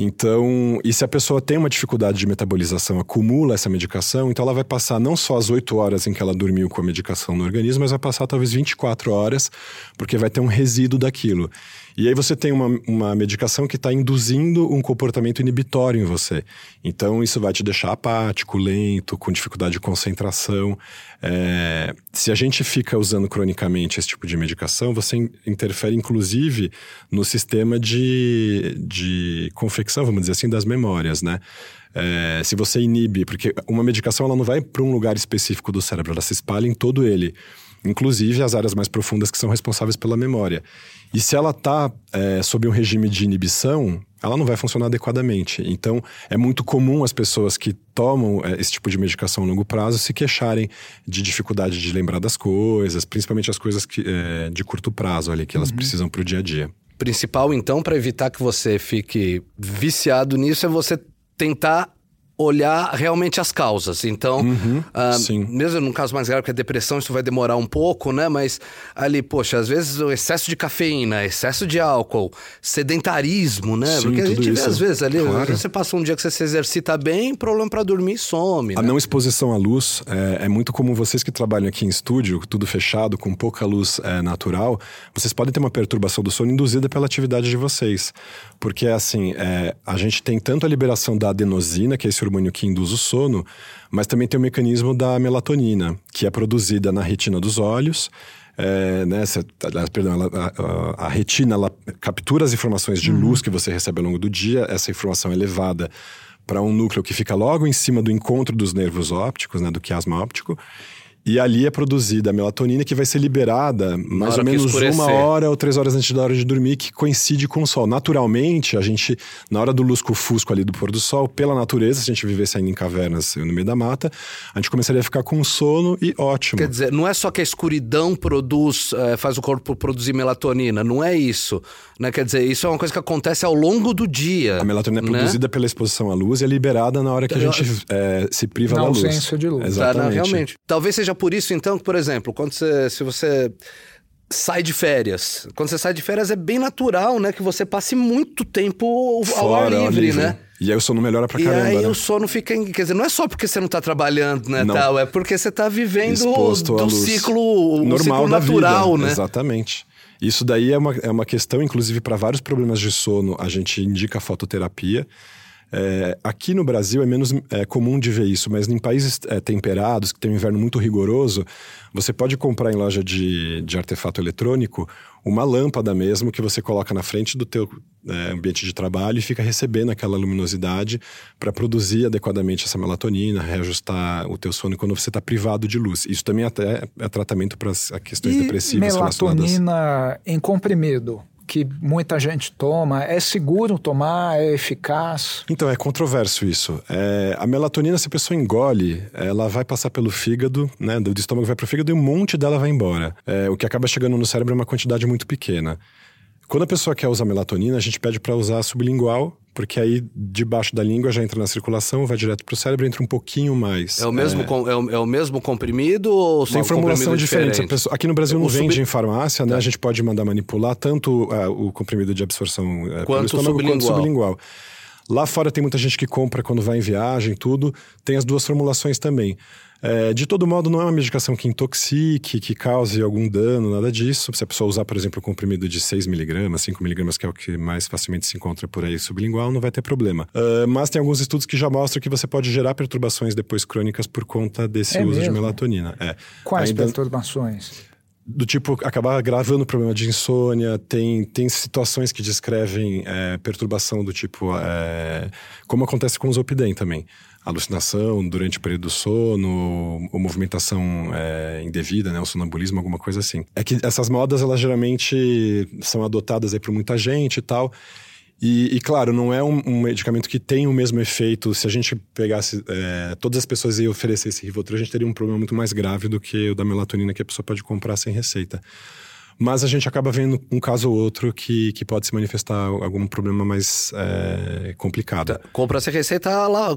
Então, e se a pessoa tem uma dificuldade de metabolização, acumula essa medicação, então ela vai passar não só as 8 horas em que ela dormiu com a medicação no organismo, mas vai passar talvez 24 horas, porque vai ter um resíduo daquilo. E aí você tem uma, uma medicação que está induzindo um comportamento inibitório em você. Então isso vai te deixar apático, lento, com dificuldade de concentração. É, se a gente fica usando cronicamente esse tipo de medicação, você interfere inclusive no sistema de, de confecção, vamos dizer assim, das memórias, né? É, se você inibe, porque uma medicação ela não vai para um lugar específico do cérebro, ela se espalha em todo ele inclusive as áreas mais profundas que são responsáveis pela memória. E se ela está é, sob um regime de inibição, ela não vai funcionar adequadamente. Então, é muito comum as pessoas que tomam é, esse tipo de medicação a longo prazo se queixarem de dificuldade de lembrar das coisas, principalmente as coisas que, é, de curto prazo ali, que elas uhum. precisam para o dia a dia. Principal, então, para evitar que você fique viciado nisso, é você tentar olhar realmente as causas. Então, uhum, uh, mesmo no caso mais grave que é a depressão, isso vai demorar um pouco, né? Mas ali, poxa, às vezes o excesso de cafeína, excesso de álcool, sedentarismo, né? Sim, Porque a gente isso. vê às vezes ali, claro. às vezes você passa um dia que você se exercita bem, problema para dormir some. A né? não exposição à luz é, é, muito comum vocês que trabalham aqui em estúdio, tudo fechado, com pouca luz é, natural, vocês podem ter uma perturbação do sono induzida pela atividade de vocês. Porque assim, é, a gente tem tanto a liberação da adenosina, que é esse hormônio que induz o sono, mas também tem o mecanismo da melatonina, que é produzida na retina dos olhos. É, né, cê, perdão, ela, a, a, retina ela captura as informações de uhum. luz que você recebe ao longo do dia, essa informação é levada para um núcleo que fica logo em cima do encontro dos nervos ópticos, né, do quiasma óptico, e ali é produzida a melatonina que vai ser liberada mais ou menos uma hora ou três horas antes da hora de dormir, que coincide com o sol. Naturalmente, a gente, na hora do lusco-fusco ali do pôr do sol, pela natureza, se a gente vivesse ainda em cavernas no meio da mata, a gente começaria a ficar com sono e ótimo. Quer dizer, não é só que a escuridão produz, é, faz o corpo produzir melatonina, não é isso. Né? Quer dizer, isso é uma coisa que acontece ao longo do dia. A melatonina é né? produzida pela exposição à luz e é liberada na hora que a gente é, se priva na da luz. ausência de luz. Exatamente. Tá, não, realmente. Talvez seja por isso, então, que, por exemplo, quando você, se você sai de férias. Quando você sai de férias é bem natural, né? Que você passe muito tempo Fora, ao ar livre, livre, né? E aí o sono melhora pra caramba, E aí né? o sono fica... Em, quer dizer, não é só porque você não tá trabalhando, né, não. tal. É porque você tá vivendo Exposto do ciclo, normal ciclo natural, vida. né? Exatamente. Isso daí é uma, é uma questão, inclusive, para vários problemas de sono, a gente indica a fototerapia. É, aqui no Brasil é menos é, comum de ver isso, mas em países é, temperados, que tem um inverno muito rigoroso, você pode comprar em loja de, de artefato eletrônico uma lâmpada mesmo que você coloca na frente do teu é, ambiente de trabalho e fica recebendo aquela luminosidade para produzir adequadamente essa melatonina, reajustar o teu sono quando você está privado de luz. Isso também até é tratamento para as questões e depressivas melatonina relacionadas... em comprimido que muita gente toma? É seguro tomar? É eficaz? Então, é controverso isso. É, a melatonina, se a pessoa engole, ela vai passar pelo fígado, né? Do estômago vai para o fígado e um monte dela vai embora. É, o que acaba chegando no cérebro é uma quantidade muito pequena. Quando a pessoa quer usar melatonina, a gente pede para usar sublingual, porque aí debaixo da língua já entra na circulação, vai direto para o cérebro, entra um pouquinho mais. É o mesmo, é... Com, é, o, é o, mesmo comprimido ou Tem formulação diferente? Pessoa, aqui no Brasil não vende sub... em farmácia, né? Tá. A gente pode mandar manipular tanto uh, o comprimido de absorção uh, quanto estômago sublingual. quanto sublingual. Lá fora tem muita gente que compra quando vai em viagem, tudo. Tem as duas formulações também. É, de todo modo, não é uma medicação que intoxique, que cause algum dano, nada disso. Se a pessoa usar, por exemplo, um comprimido de 6mg, 5mg, que é o que mais facilmente se encontra por aí sublingual, não vai ter problema. Uh, mas tem alguns estudos que já mostram que você pode gerar perturbações depois crônicas por conta desse é uso mesmo? de melatonina. É. Quais Ainda... perturbações? Do tipo acabar agravando o problema de insônia, tem, tem situações que descrevem é, perturbação do tipo, é, como acontece com o Zolpidem também alucinação durante o período do sono, ou movimentação é, indevida, né, o sonambulismo, alguma coisa assim. É que essas modas, elas geralmente são adotadas aí por muita gente e tal. E, e claro, não é um, um, medicamento que tem o mesmo efeito. Se a gente pegasse é, todas as pessoas e oferecesse Rivotril, a gente teria um problema muito mais grave do que o da melatonina que a pessoa pode comprar sem receita. Mas a gente acaba vendo um caso ou outro que, que pode se manifestar algum problema mais é, complicado. Tá. Compra sem receita lá,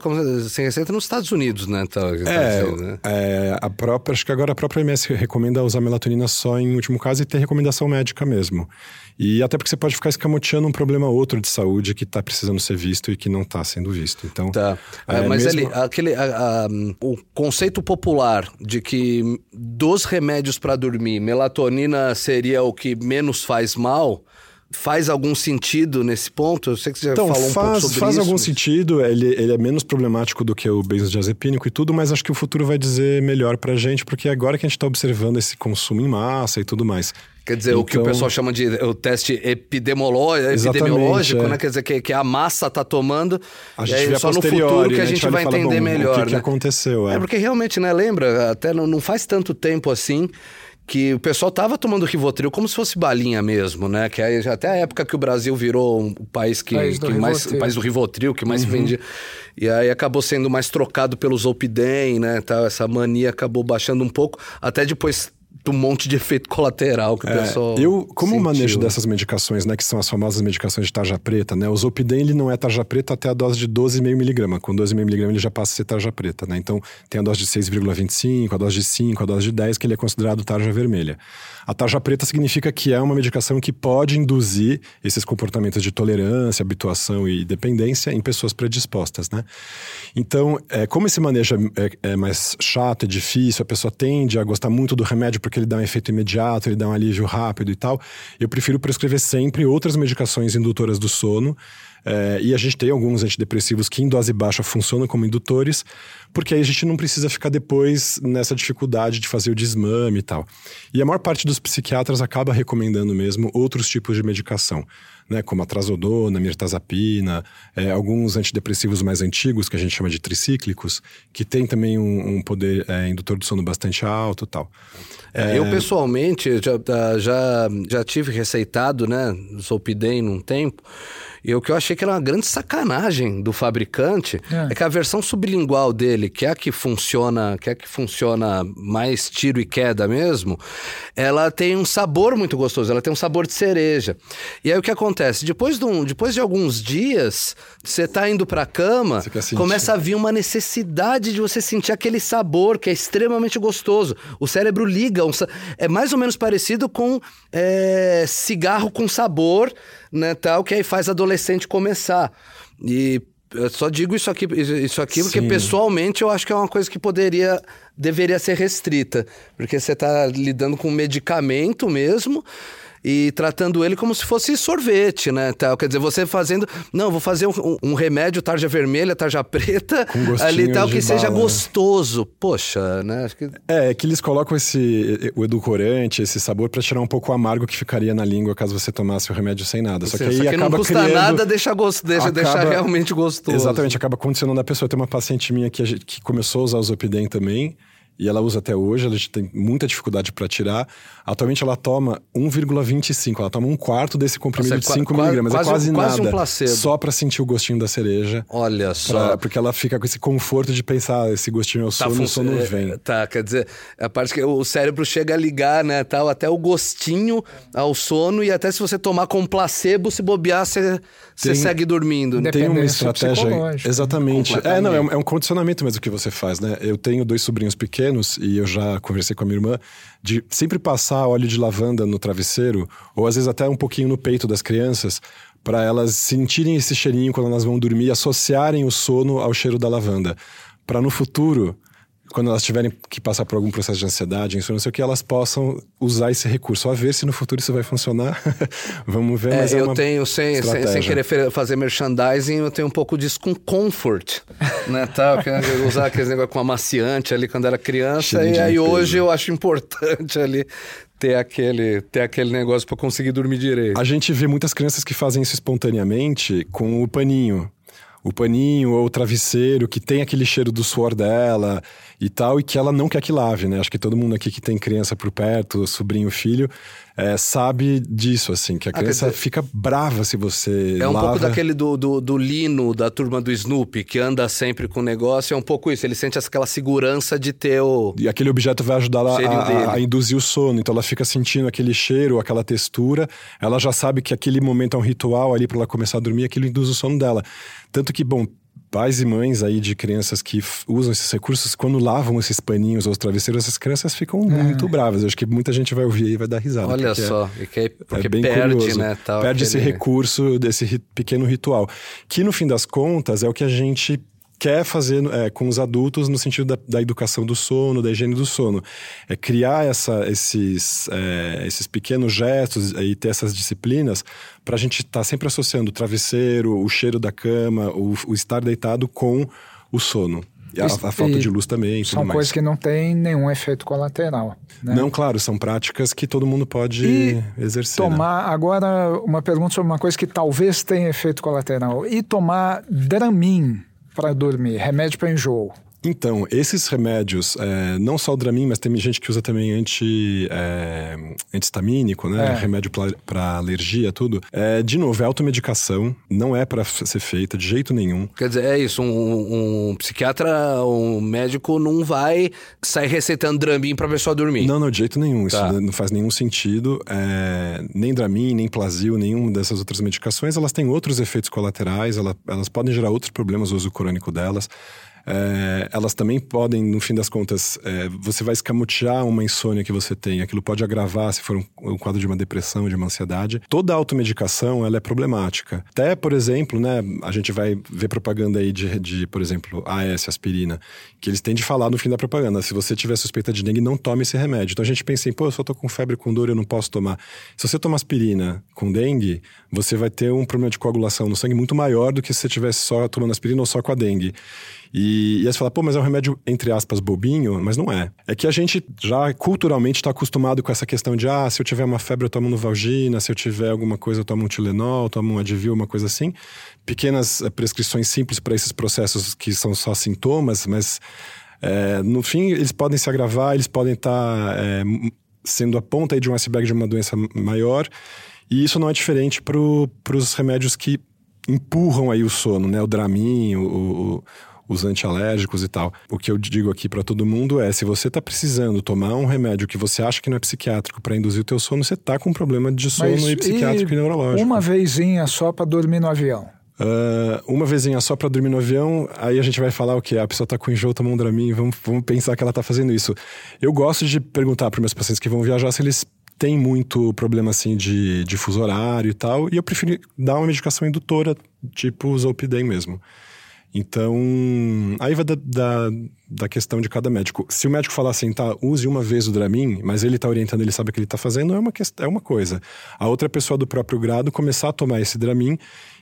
sem receita nos Estados Unidos, né? Tá, tá é, dizendo, né? é, a própria, acho que agora a própria MS recomenda usar melatonina só em último caso e ter recomendação médica mesmo. E até porque você pode ficar escamoteando um problema outro de saúde que está precisando ser visto e que não está sendo visto. Então, tá. É, mas mesmo... ali, aquele, a, a, o conceito popular de que dos remédios para dormir, melatonina seria o que menos faz mal faz algum sentido nesse ponto? Eu sei que você já então, falou um faz, pouco sobre faz isso. Faz algum mas... sentido, ele, ele é menos problemático do que o benzodiazepínico e tudo, mas acho que o futuro vai dizer melhor pra gente, porque é agora que a gente tá observando esse consumo em massa e tudo mais. Quer dizer, então, o que o então pessoal chama de o teste epidemiológico, é. né? Quer dizer, que, que a massa está tomando. A gente vê só no futuro que né? a gente, a vai fala, entender bom, melhor. O que, né? que aconteceu, é. é. porque realmente, né? Lembra, até não, não faz tanto tempo assim que o pessoal tava tomando Rivotril como se fosse balinha mesmo, né? Que aí, até a época que o Brasil virou um país que, País que mais o país do Rivotril que mais vendia. E aí acabou sendo mais trocado pelo Zolpidem, né? Tal, essa mania acabou baixando um pouco, até depois do monte de efeito colateral que o É, pessoal eu, como sentiu. manejo dessas medicações, né, que são as famosas medicações de tarja preta, né, o Zolpidem ele não é tarja preta até a dose de 12,5 miligrama. Com 12,5 miligrama ele já passa a ser tarja preta, né? Então tem a dose de 6,25, a dose de 5, a dose de 10, que ele é considerado tarja vermelha. A tarja preta significa que é uma medicação que pode induzir esses comportamentos de tolerância, habituação e dependência em pessoas predispostas, né? Então, é, como esse manejo é, é mais chato, é difícil, a pessoa tende a gostar muito do remédio porque ele dá um efeito imediato, ele dá um alívio rápido e tal, eu prefiro prescrever sempre outras medicações indutoras do sono. é, e a gente tem alguns antidepressivos que em dose baixa funcionam como indutores, porque aí a gente não precisa ficar depois nessa dificuldade de fazer o desmame e tal. E a maior parte dos psiquiatras acaba recomendando mesmo outros tipos de medicação, né, como a trazodona, mirtazapina, é, alguns antidepressivos mais antigos, que a gente chama de tricíclicos, que tem também um, um poder é, indutor do sono bastante alto e tal. É, Eu, pessoalmente, já, tá, já, já tive receitado, né, Zolpidem num tempo, e o que eu achei que era uma grande sacanagem do fabricante É. é, que a versão sublingual dele, que é a que funciona, que é que funciona mais tiro e queda mesmo, ela tem um sabor muito gostoso, ela tem um sabor de cereja. E aí o que acontece? Depois de, um, depois de alguns dias, você tá indo pra cama, começa a vir uma necessidade de você sentir aquele sabor que é extremamente gostoso. O cérebro liga, um é mais ou menos parecido com é, cigarro com sabor, né, tal, que aí faz adolescente começar. E eu só digo isso aqui, isso aqui porque Sim. pessoalmente eu acho que é uma coisa que poderia, deveria ser restrita, porque você está lidando com medicamento mesmo e tratando ele como se fosse sorvete, né? Tal. Quer dizer, você fazendo. Não, vou fazer um, um remédio tarja vermelha, tarja preta, ali tal, que seja bala, né? gostoso. Poxa, né? Que. É, é que eles colocam esse o edulcorante, esse sabor para tirar um pouco o amargo que ficaria na língua caso você tomasse o remédio sem nada. Só que aí Só que acaba não custa criando... nada deixar, gosto, deixa, acaba- realmente gostoso. Exatamente, acaba condicionando a pessoa. Tem uma paciente minha que, gente- que começou a usar o Zopidem também, e ela usa até hoje, a gente tem muita dificuldade para tirar. Atualmente ela toma 1,25, ela toma um quarto desse comprimido Nossa, é de qua- 5 qua- miligramas. quase- é quase, quase um nada. placebo. Só para sentir o gostinho da cereja. Olha só. pra- porque ela fica com esse conforto de pensar, "Ah, esse gostinho é o sono, o funcio- sono é, vem. Tá, quer dizer, a parte que o cérebro chega a ligar, né, tal, até o gostinho ao sono e até se você tomar com placebo, se bobear, você, segue dormindo. né? Tem uma estratégia. psicológica. Exatamente. É, não, é um, é um condicionamento mesmo que você faz, né? Eu tenho dois sobrinhos pequenos e eu já conversei com a minha irmã de sempre passar óleo de lavanda no travesseiro, ou às vezes até um pouquinho no peito das crianças, para elas sentirem esse cheirinho quando elas vão dormir associarem o sono ao cheiro da lavanda. Para no futuro. Quando elas tiverem que passar por algum processo de ansiedade, insônia, não sei o que, elas possam usar esse recurso. A ver se no futuro isso vai funcionar. Vamos ver, É, mas é eu tenho, sem, sem, querer fazer merchandising, eu tenho um pouco disso com comfort, né, tal, que usar aqueles negócio com amaciante ali quando era criança, Cheirinho e aí limpeza. hoje eu acho importante ali ter aquele, ter aquele negócio para conseguir dormir direito. A gente vê muitas crianças que fazem isso espontaneamente com o paninho. O paninho ou o travesseiro que tem aquele cheiro do suor dela e tal, e que ela não quer que lave, né? Acho que todo mundo aqui que tem criança por perto, sobrinho, filho, é, sabe disso, assim, que a Ah, criança dizer- fica brava se você É um lava. pouco daquele do, do, do Lino, da turma do Snoopy, que anda sempre com o negócio, é um pouco isso. Ele sente aquela segurança de ter o. E aquele objeto vai ajudar ela a, a, a induzir o sono. Então ela fica sentindo aquele cheiro, aquela textura. Ela já sabe que aquele momento é um ritual ali para ela começar a dormir, aquilo induz o sono dela. Tanto que, bom, pais e mães aí de crianças que usam esses recursos, quando lavam esses paninhos ou os travesseiros, essas crianças ficam muito bravas. Eu acho que muita gente vai ouvir e vai dar risada. Olha porque é- só, e que aí- porque é bem perde, curioso. né? Tal, Perde esse aquele- recurso desse ri- pequeno ritual. Que no fim das contas é o que a gente quer fazer é, com os adultos no sentido da, da educação do sono, da higiene do sono. É criar essa, esses, é, esses pequenos gestos e ter essas disciplinas para a gente estar sempre associando o travesseiro, o cheiro da cama, o, o estar deitado com o sono. A, a falta e de luz também. São tudo mais. coisas que não têm nenhum efeito colateral. Né? Não, claro, são práticas que todo mundo pode E exercer. né? Tomar, agora, uma pergunta sobre uma coisa que talvez tenha efeito colateral. E tomar Dramin para dormir, remédio para enjoo. Então, esses remédios, é, não só o Dramin, mas tem gente que usa também anti, é, antihistamínico, né? É. Remédio para alergia, tudo. É, de novo, é automedicação, não é para ser feita de jeito nenhum. Quer dizer, é isso, um, um psiquiatra, um médico não vai sair receitando Dramin pra pessoa dormir. Não, não, de jeito nenhum. Tá. Isso não faz nenhum sentido. É, nem Dramin, nem Plasil, nenhuma dessas outras medicações, elas têm outros efeitos colaterais, elas, elas podem gerar outros problemas, o uso crônico delas é, elas também podem, no fim das contas, é, você vai escamotear uma insônia que você tem, aquilo pode agravar se for um, um, quadro de uma depressão, de uma ansiedade. Toda automedicação, ela é problemática. Até, por exemplo, né, a gente vai ver propaganda aí de, de, por exemplo, AS, aspirina, que eles têm de falar no fim da propaganda, se você tiver suspeita de dengue, não tome esse remédio. Então a gente pensa em, pô, eu só tô com febre, com dor, eu não posso tomar. Se você tomar aspirina com dengue, você vai ter um problema de coagulação no sangue muito maior do que se você estivesse só tomando aspirina ou só com a dengue. E, e aí você fala, pô, mas é um remédio, entre aspas, bobinho, mas não é. É que a gente já culturalmente está acostumado com essa questão de, ah, se eu tiver uma febre eu tomo Novalgina, se eu tiver alguma coisa eu tomo um Tilenol, tomo um Advil, uma coisa assim. Pequenas eh, prescrições simples para esses processos que são só sintomas, mas é, no fim eles podem se agravar, eles podem estar tá, é, sendo a ponta de um iceberg de uma doença maior. E isso não é diferente para os remédios que empurram aí o sono, né? O Dramin, o, o os antialérgicos e tal. O que eu digo aqui para todo mundo é: se você está precisando tomar um remédio que você acha que não é psiquiátrico para induzir o teu sono, você está com um problema de sono Mas, e psiquiátrico e, e neurológico. Uma vezinha só para dormir no avião. Uh, uma vezinha só para dormir no avião, aí a gente vai falar o que? A pessoa tá com enjoo, tomou um Dramin, vamos, vamos pensar que ela tá fazendo isso. Eu gosto de perguntar para meus pacientes que vão viajar se eles têm muito problema assim de, de fuso horário e tal, e eu prefiro dar uma medicação indutora, tipo Zolpidem mesmo. Então, aí vai da, da, da, questão de cada médico. Se o médico falar assim, tá, use uma vez o Dramin, mas ele tá orientando, ele sabe o que ele tá fazendo, é uma, é uma coisa. A outra pessoa do próprio grado começar a tomar esse Dramin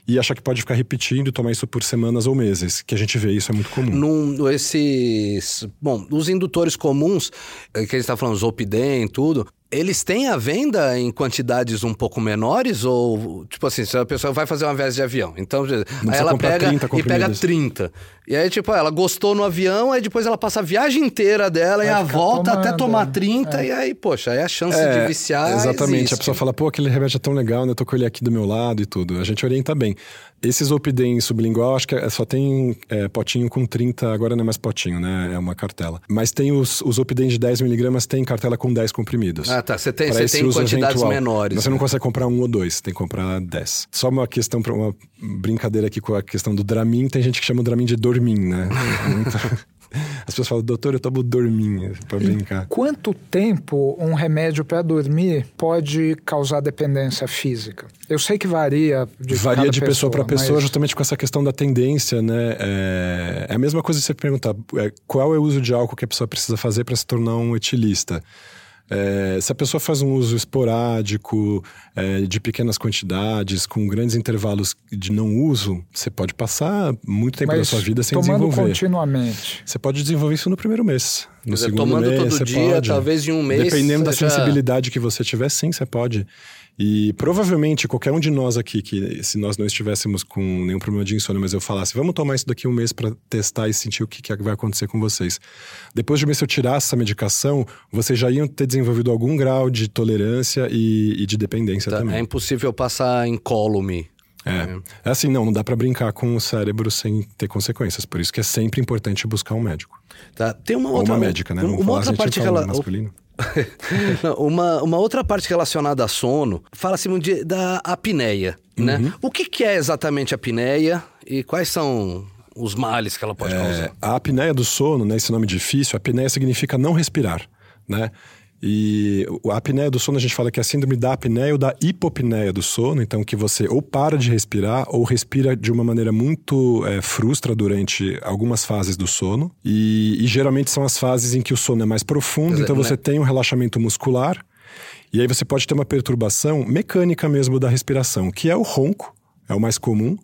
e achar que pode ficar repetindo, tomar isso por semanas ou meses, que a gente vê isso é muito comum. Num, esses, bom, os indutores comuns, eh, que a gente está falando, Zolpidem, tudo, eles têm a venda em quantidades um pouco menores? Ou, tipo assim, se a pessoa vai fazer uma viagem de avião, então aí ela pega e pega 30. E aí, tipo, ela gostou no avião, aí depois ela passa a viagem inteira dela vai e a volta tomando, até tomar 30, é. e aí, poxa, aí a chance é, de viciar. Exatamente. Existe. A pessoa fala, pô, aquele remédio é tão legal, né? Eu tô com ele aqui do meu lado e tudo. A gente orienta bem. Esses Opidem sublingual, acho que é, só tem é, potinho com 30, agora não é mais potinho, né? É uma cartela. Mas tem os, os Opidem de 10mg, tem cartela com 10 comprimidos. Ah, tá. Você tem, você tem quantidades eventual. menores. Mas você não né? consegue comprar um ou dois, tem que comprar 10. Só uma questão, uma brincadeira aqui com a questão do Dramin, tem gente que chama o Dramin de Dormin, né? As pessoas falam, doutor, eu tomo dorminha para brincar. Quanto tempo um remédio para dormir pode causar dependência física? Eu sei que varia de Varia de pessoa para pessoa, mas... justamente com essa questão da tendência, né? É, é a mesma coisa você perguntar é, qual é o uso de álcool que a pessoa precisa fazer para se tornar um etilista. É, se a pessoa faz um uso esporádico, é, de pequenas quantidades, com grandes intervalos de não uso, você pode passar muito tempo Mas da sua vida sem tomando desenvolver. continuamente. Você pode desenvolver isso no primeiro mês. No dizer, segundo tomando mês, todo dia, pode. talvez em um mês. Dependendo da sensibilidade que você tiver, sim, você pode. E provavelmente qualquer um de nós aqui, que se nós não estivéssemos com nenhum problema de insônia, mas eu falasse, vamos tomar isso daqui um mês para testar e sentir o que, que vai acontecer com vocês. Depois de um mês, se eu tirasse essa medicação, vocês já iam ter desenvolvido algum grau de tolerância e, e de dependência tá, também. É impossível passar incólume. É. é. assim, não, não dá para brincar com o cérebro sem ter consequências. Por isso que é sempre importante buscar um médico. Tá. Tem uma outra. Ou uma médica, né? Uma, uma outra parte. Masculino. uma, uma outra parte relacionada a sono, fala-se da apneia, né? uhum. né? O que, que é exatamente a apneia e quais são os males que ela pode é, causar? A apneia do sono, né, esse nome difícil, apneia significa não respirar, né? E a apneia do sono a gente fala que é a síndrome da apneia ou da hipopneia do sono, então que você ou para de respirar ou respira de uma maneira muito é, frustra durante algumas fases do sono. E, e, geralmente são as fases em que o sono é mais profundo, dizer, então você né? tem um relaxamento muscular. E aí você pode ter uma perturbação mecânica mesmo da respiração, que é o ronco, é o mais comum.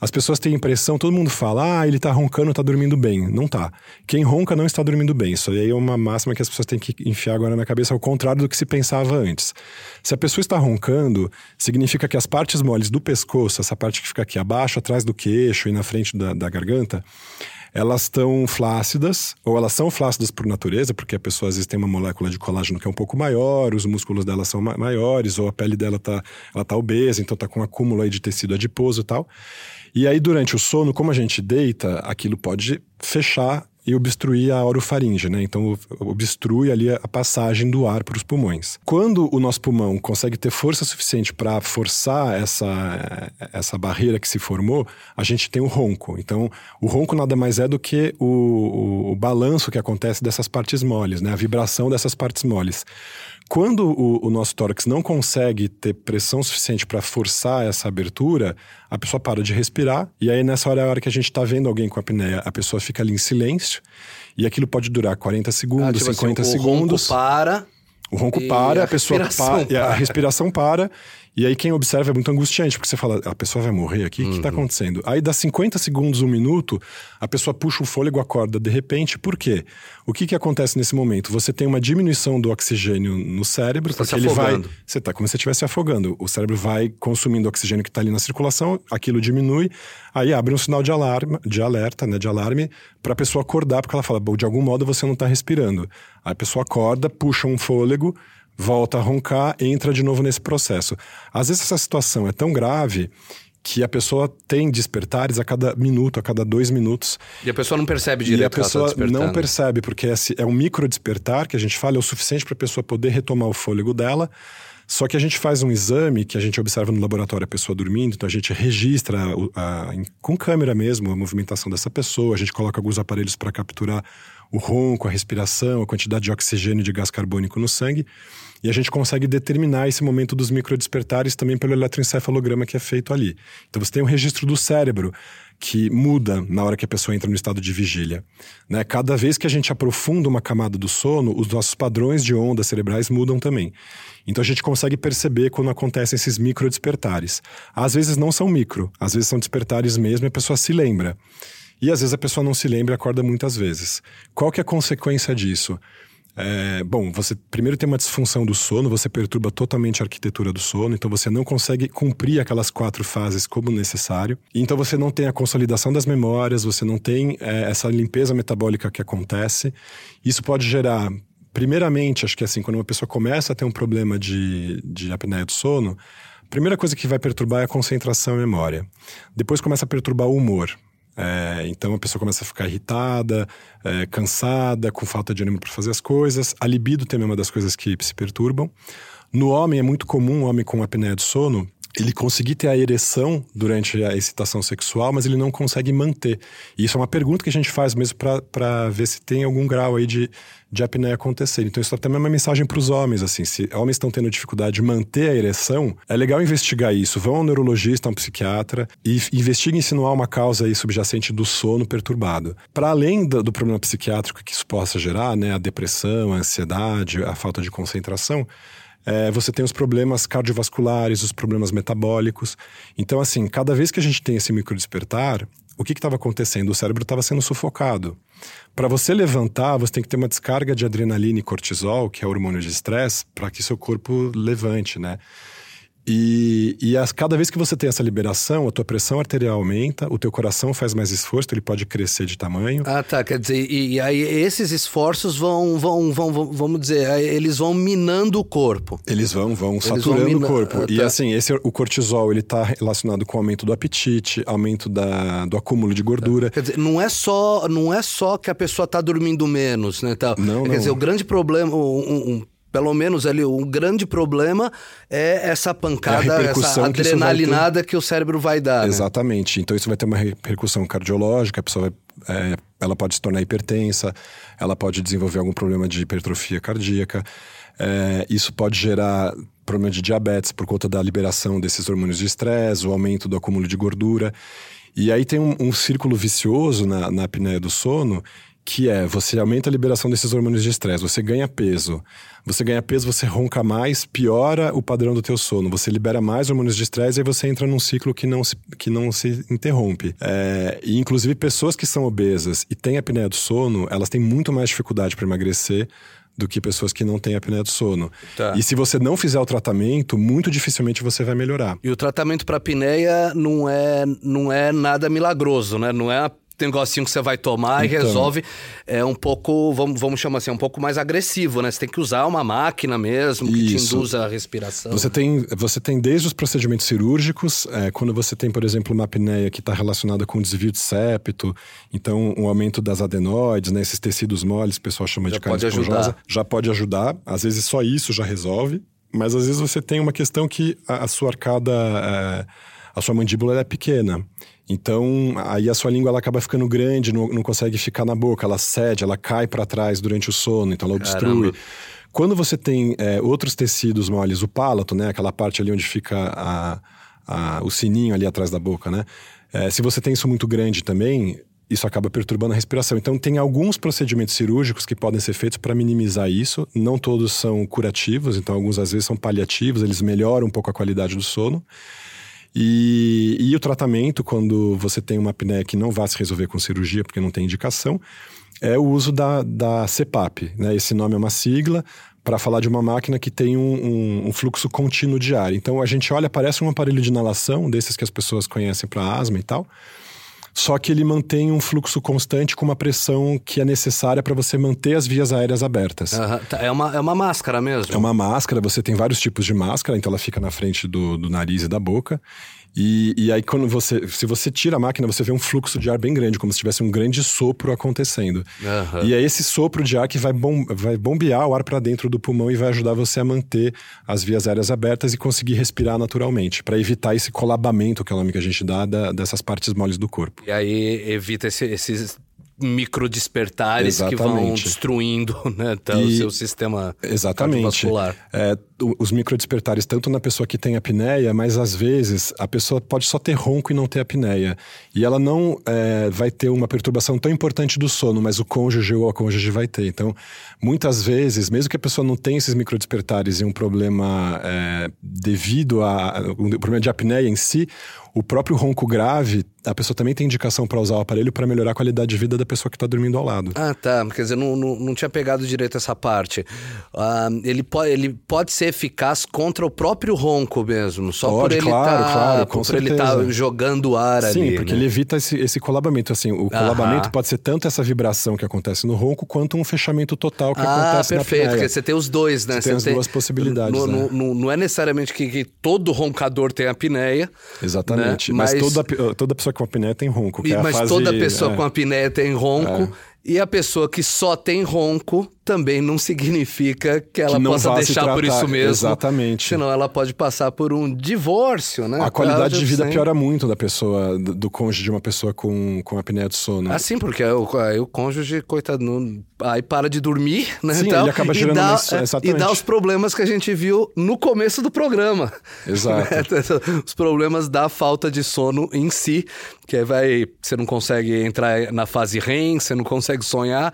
As pessoas têm a impressão, todo mundo fala, ah, ele tá roncando, tá dormindo bem. Não tá. Quem ronca não está dormindo bem. Isso aí é uma máxima que as pessoas têm que enfiar agora na cabeça, ao contrário do que se pensava antes. Se a pessoa está roncando, significa que as partes moles do pescoço, essa parte que fica aqui abaixo, atrás do queixo e na frente da, da garganta, elas estão flácidas, ou elas são flácidas por natureza, porque a pessoa às vezes tem uma molécula de colágeno que é um pouco maior, os músculos dela são ma maiores, ou a pele dela tá, ela tá obesa, então tá com um acúmulo aí de tecido adiposo e tal. E aí, durante o sono, como a gente deita, aquilo pode fechar e obstruir a orofaringe, né? Então obstrui ali a passagem do ar para os pulmões. Quando o nosso pulmão consegue ter força suficiente para forçar essa, essa barreira que se formou, a gente tem o ronco. Então o ronco nada mais é do que o, o, o balanço que acontece dessas partes moles, né? A vibração dessas partes moles. Quando o, o, nosso tórax não consegue ter pressão suficiente para forçar essa abertura, a pessoa para de respirar, e aí nessa hora é a hora que a gente está vendo alguém com apneia, a pessoa fica ali em silêncio, e aquilo pode durar 40 segundos, ah, tipo 50 assim, segundos. O ronco para. O ronco para, a, a pessoa para, a respiração para, e aí quem observa é muito angustiante, porque você fala, a pessoa vai morrer aqui, o uhum. que está acontecendo? Aí dá 50 segundos, um minuto, a pessoa puxa o fôlego, acorda de repente, por quê? O que, que acontece nesse momento? Você tem uma diminuição do oxigênio no cérebro, você tá porque ele vai. Você está como se estivesse afogando. O cérebro vai consumindo o oxigênio que está ali na circulação, aquilo diminui, aí abre um sinal de alarme, de alerta, né, de alarme, para a pessoa acordar, porque ela fala, de algum modo você não está respirando. Aí a pessoa acorda, puxa um fôlego volta a roncar, entra de novo nesse processo. Às vezes essa situação é tão grave que a pessoa tem despertares a cada minuto, a cada dois minutos. E a pessoa não percebe direito. E a tá pessoa tá não percebe, porque é um micro despertar que a gente fala, é o suficiente para a pessoa poder retomar o fôlego dela. Só que a gente faz um exame que a gente observa no laboratório a pessoa dormindo, então a gente registra a, a, com câmera mesmo a movimentação dessa pessoa, a gente coloca alguns aparelhos para capturar o ronco, a respiração, a quantidade de oxigênio e de gás carbônico no sangue. E a gente consegue determinar esse momento dos microdespertares também pelo eletroencefalograma que é feito ali. Então você tem um registro do cérebro que muda na hora que a pessoa entra no estado de vigília. Né? Cada vez que a gente aprofunda uma camada do sono, os nossos padrões de ondas cerebrais mudam também. Então a gente consegue perceber quando acontecem esses microdespertares. Às vezes não são micro, às vezes são despertares mesmo e a pessoa se lembra. E às vezes a pessoa não se lembra e acorda muitas vezes. Qual que é a consequência disso? É, bom, você primeiro tem uma disfunção do sono, você perturba totalmente a arquitetura do sono, então você não consegue cumprir aquelas quatro fases como necessário. Então você não tem a consolidação das memórias, você não tem é, essa limpeza metabólica que acontece. Isso pode gerar, primeiramente, acho que assim, quando uma pessoa começa a ter um problema de, de apneia do sono, a primeira coisa que vai perturbar é a concentração e a memória. Depois começa a perturbar o humor. É, então a pessoa começa a ficar irritada, é, cansada, com falta de ânimo para fazer as coisas. A libido também é uma das coisas que se perturbam. No homem é muito comum, o homem com apneia do sono, ele conseguir ter a ereção durante a excitação sexual, mas ele não consegue manter. E isso é uma pergunta que a gente faz mesmo para ver se tem algum grau aí de, de apneia acontecer. Então isso também é uma mensagem para os homens, assim, se homens estão tendo dificuldade de manter a ereção, é legal investigar isso. Vão ao neurologista, a um psiquiatra e investiguem se não há uma causa aí subjacente do sono perturbado. Para além do, do problema psiquiátrico que isso possa gerar, né, a depressão, a ansiedade, a falta de concentração, é, você tem os problemas cardiovasculares, os problemas metabólicos. Então, assim, cada vez que a gente tem esse microdespertar, o que estava acontecendo? O cérebro estava sendo sufocado. Para você levantar, você tem que ter uma descarga de adrenalina e cortisol, que é hormônio de estresse, para que seu corpo levante, né? E, e as, cada vez que você tem essa liberação, a tua pressão arterial aumenta, o teu coração faz mais esforço, ele pode crescer de tamanho. Ah, tá. Quer dizer, e, e aí esses esforços vão, vão, vão, vão, vamos dizer, eles vão minando o corpo. Eles vão, vão eles saturando vão mina... o corpo. Ah, tá. E assim, esse, o cortisol, ele está relacionado com o aumento do apetite, aumento da, do acúmulo de gordura. Quer dizer, não é só, não é só que a pessoa está dormindo menos, né? Tá? Não, Quer não. dizer, o grande problema, um, um pelo menos ali, o grande problema é essa pancada, é essa adrenalinada que, que, o cérebro vai dar. Né? Exatamente. Né? Então isso vai ter uma repercussão cardiológica, a pessoa vai, é, ela pode se tornar hipertensa, ela pode desenvolver algum problema de hipertrofia cardíaca. É, isso pode gerar problema de diabetes por conta da liberação desses hormônios de estresse, o aumento do acúmulo de gordura. E aí tem um, um círculo vicioso na, na apneia do sono que é você aumenta a liberação desses hormônios de estresse, você ganha peso. Você ganha peso, você ronca mais, piora o padrão do teu sono. Você libera mais hormônios de estresse e aí você entra num ciclo que não se, que não se interrompe. É, e inclusive pessoas que são obesas e têm apneia do sono, elas têm muito mais dificuldade para emagrecer do que pessoas que não têm apneia do sono. Tá. E se você não fizer o tratamento, muito dificilmente você vai melhorar. E o tratamento para apneia não é, não é nada milagroso, né? Não é negocinho que você vai tomar então. e resolve. É um pouco, vamos, vamos chamar assim, é um pouco mais agressivo, né? Você tem que usar uma máquina mesmo que Isso. te induza a respiração. Você tem, você tem desde os procedimentos cirúrgicos, é, quando você tem, por exemplo, uma apneia que está relacionada com desvio de septo, então um aumento das adenoides, né? Esses tecidos moles, o pessoal chama já de carne esponjosa, já pode ajudar. Às vezes só isso já resolve, mas às vezes você tem uma questão que a, a sua arcada, é, a sua mandíbula é pequena. Então, aí a sua língua ela acaba ficando grande, não, não consegue ficar na boca, ela cede, ela cai para trás durante o sono, então ela obstrui. Quando você tem é, outros tecidos moles, o palato, né, aquela parte ali onde fica a, a, o sininho ali atrás da boca, né? É, se você tem isso muito grande também, isso acaba perturbando a respiração. Então, tem alguns procedimentos cirúrgicos que podem ser feitos para minimizar isso. Não todos são curativos, então, alguns às vezes são paliativos, eles melhoram um pouco a qualidade do sono. E, e o tratamento, quando você tem uma apneia que não vai se resolver com cirurgia, porque não tem indicação, é o uso da, da CPAP. Né? Esse nome é uma sigla para falar de uma máquina que tem um, um, um, fluxo contínuo de ar. Então a gente olha, parece um aparelho de inalação, desses que as pessoas conhecem para asma e tal. Só que ele mantém um fluxo constante com uma pressão que é necessária para você manter as vias aéreas abertas. Uhum. É, uma, é uma máscara mesmo? É uma máscara, você tem vários tipos de máscara, então ela fica na frente do, do nariz e da boca. E, e, aí, quando você. Se você tira a máquina, você vê um fluxo de ar bem grande, como se tivesse um grande sopro acontecendo. Uhum. E é esse sopro de ar que vai, bom, vai bombear o ar para dentro do pulmão e vai ajudar você a manter as vias aéreas abertas e conseguir respirar naturalmente, para evitar esse colabamento, que é o nome que a gente dá, da, dessas partes moles do corpo. E aí evita esse, esses microdespertares que vão destruindo né, e, o seu sistema exatamente. cardiovascular. É, os microdespertares tanto na pessoa que tem apneia, mas às vezes a pessoa pode só ter ronco e não ter apneia. E ela não é, vai ter uma perturbação tão importante do sono, mas o cônjuge ou a cônjuge vai ter. Então, muitas vezes, mesmo que a pessoa não tenha esses microdespertares e um problema é, devido a um problema de apneia em si, o próprio ronco grave, a pessoa também tem indicação para usar o aparelho para melhorar a qualidade de vida da pessoa que está dormindo ao lado. Ah, tá. Quer dizer, não, não, não tinha pegado direito essa parte. Ah, ele, pode, ele pode ser eficaz contra o próprio ronco mesmo, só pode, por ele claro, tá, claro, com por ele estar tá jogando ar Sim, ali. Sim, porque né? ele evita esse, esse colabamento. Assim, o colabamento pode ser tanto essa vibração que acontece no ronco, quanto um fechamento total que ah, acontece perfeito, na porque você tem os dois, né? Você, você tem as tem... duas possibilidades. No, né? no, no, não é necessariamente que, que, todo roncador tem apneia. Exatamente, né? Mas, mas toda, toda pessoa com apneia tem ronco. É mas fase, toda pessoa é. com apneia tem ronco. É. E a pessoa que só tem ronco também não significa que ela que possa deixar por isso mesmo. Exatamente. Senão ela pode passar por um divórcio, né? A qualidade de vida piora muito da pessoa, do, do, cônjuge de uma pessoa com, com apneia do sono. Ah, sim, porque aí o, aí o cônjuge, coitado, não, aí para de dormir, né? Sim, ele acaba gerando dá, uma... Exatamente. E dá os problemas que a gente viu no começo do programa. Exato. os problemas da falta de sono em si, que aí vai... Você não consegue entrar na fase REM, você não consegue sonhar...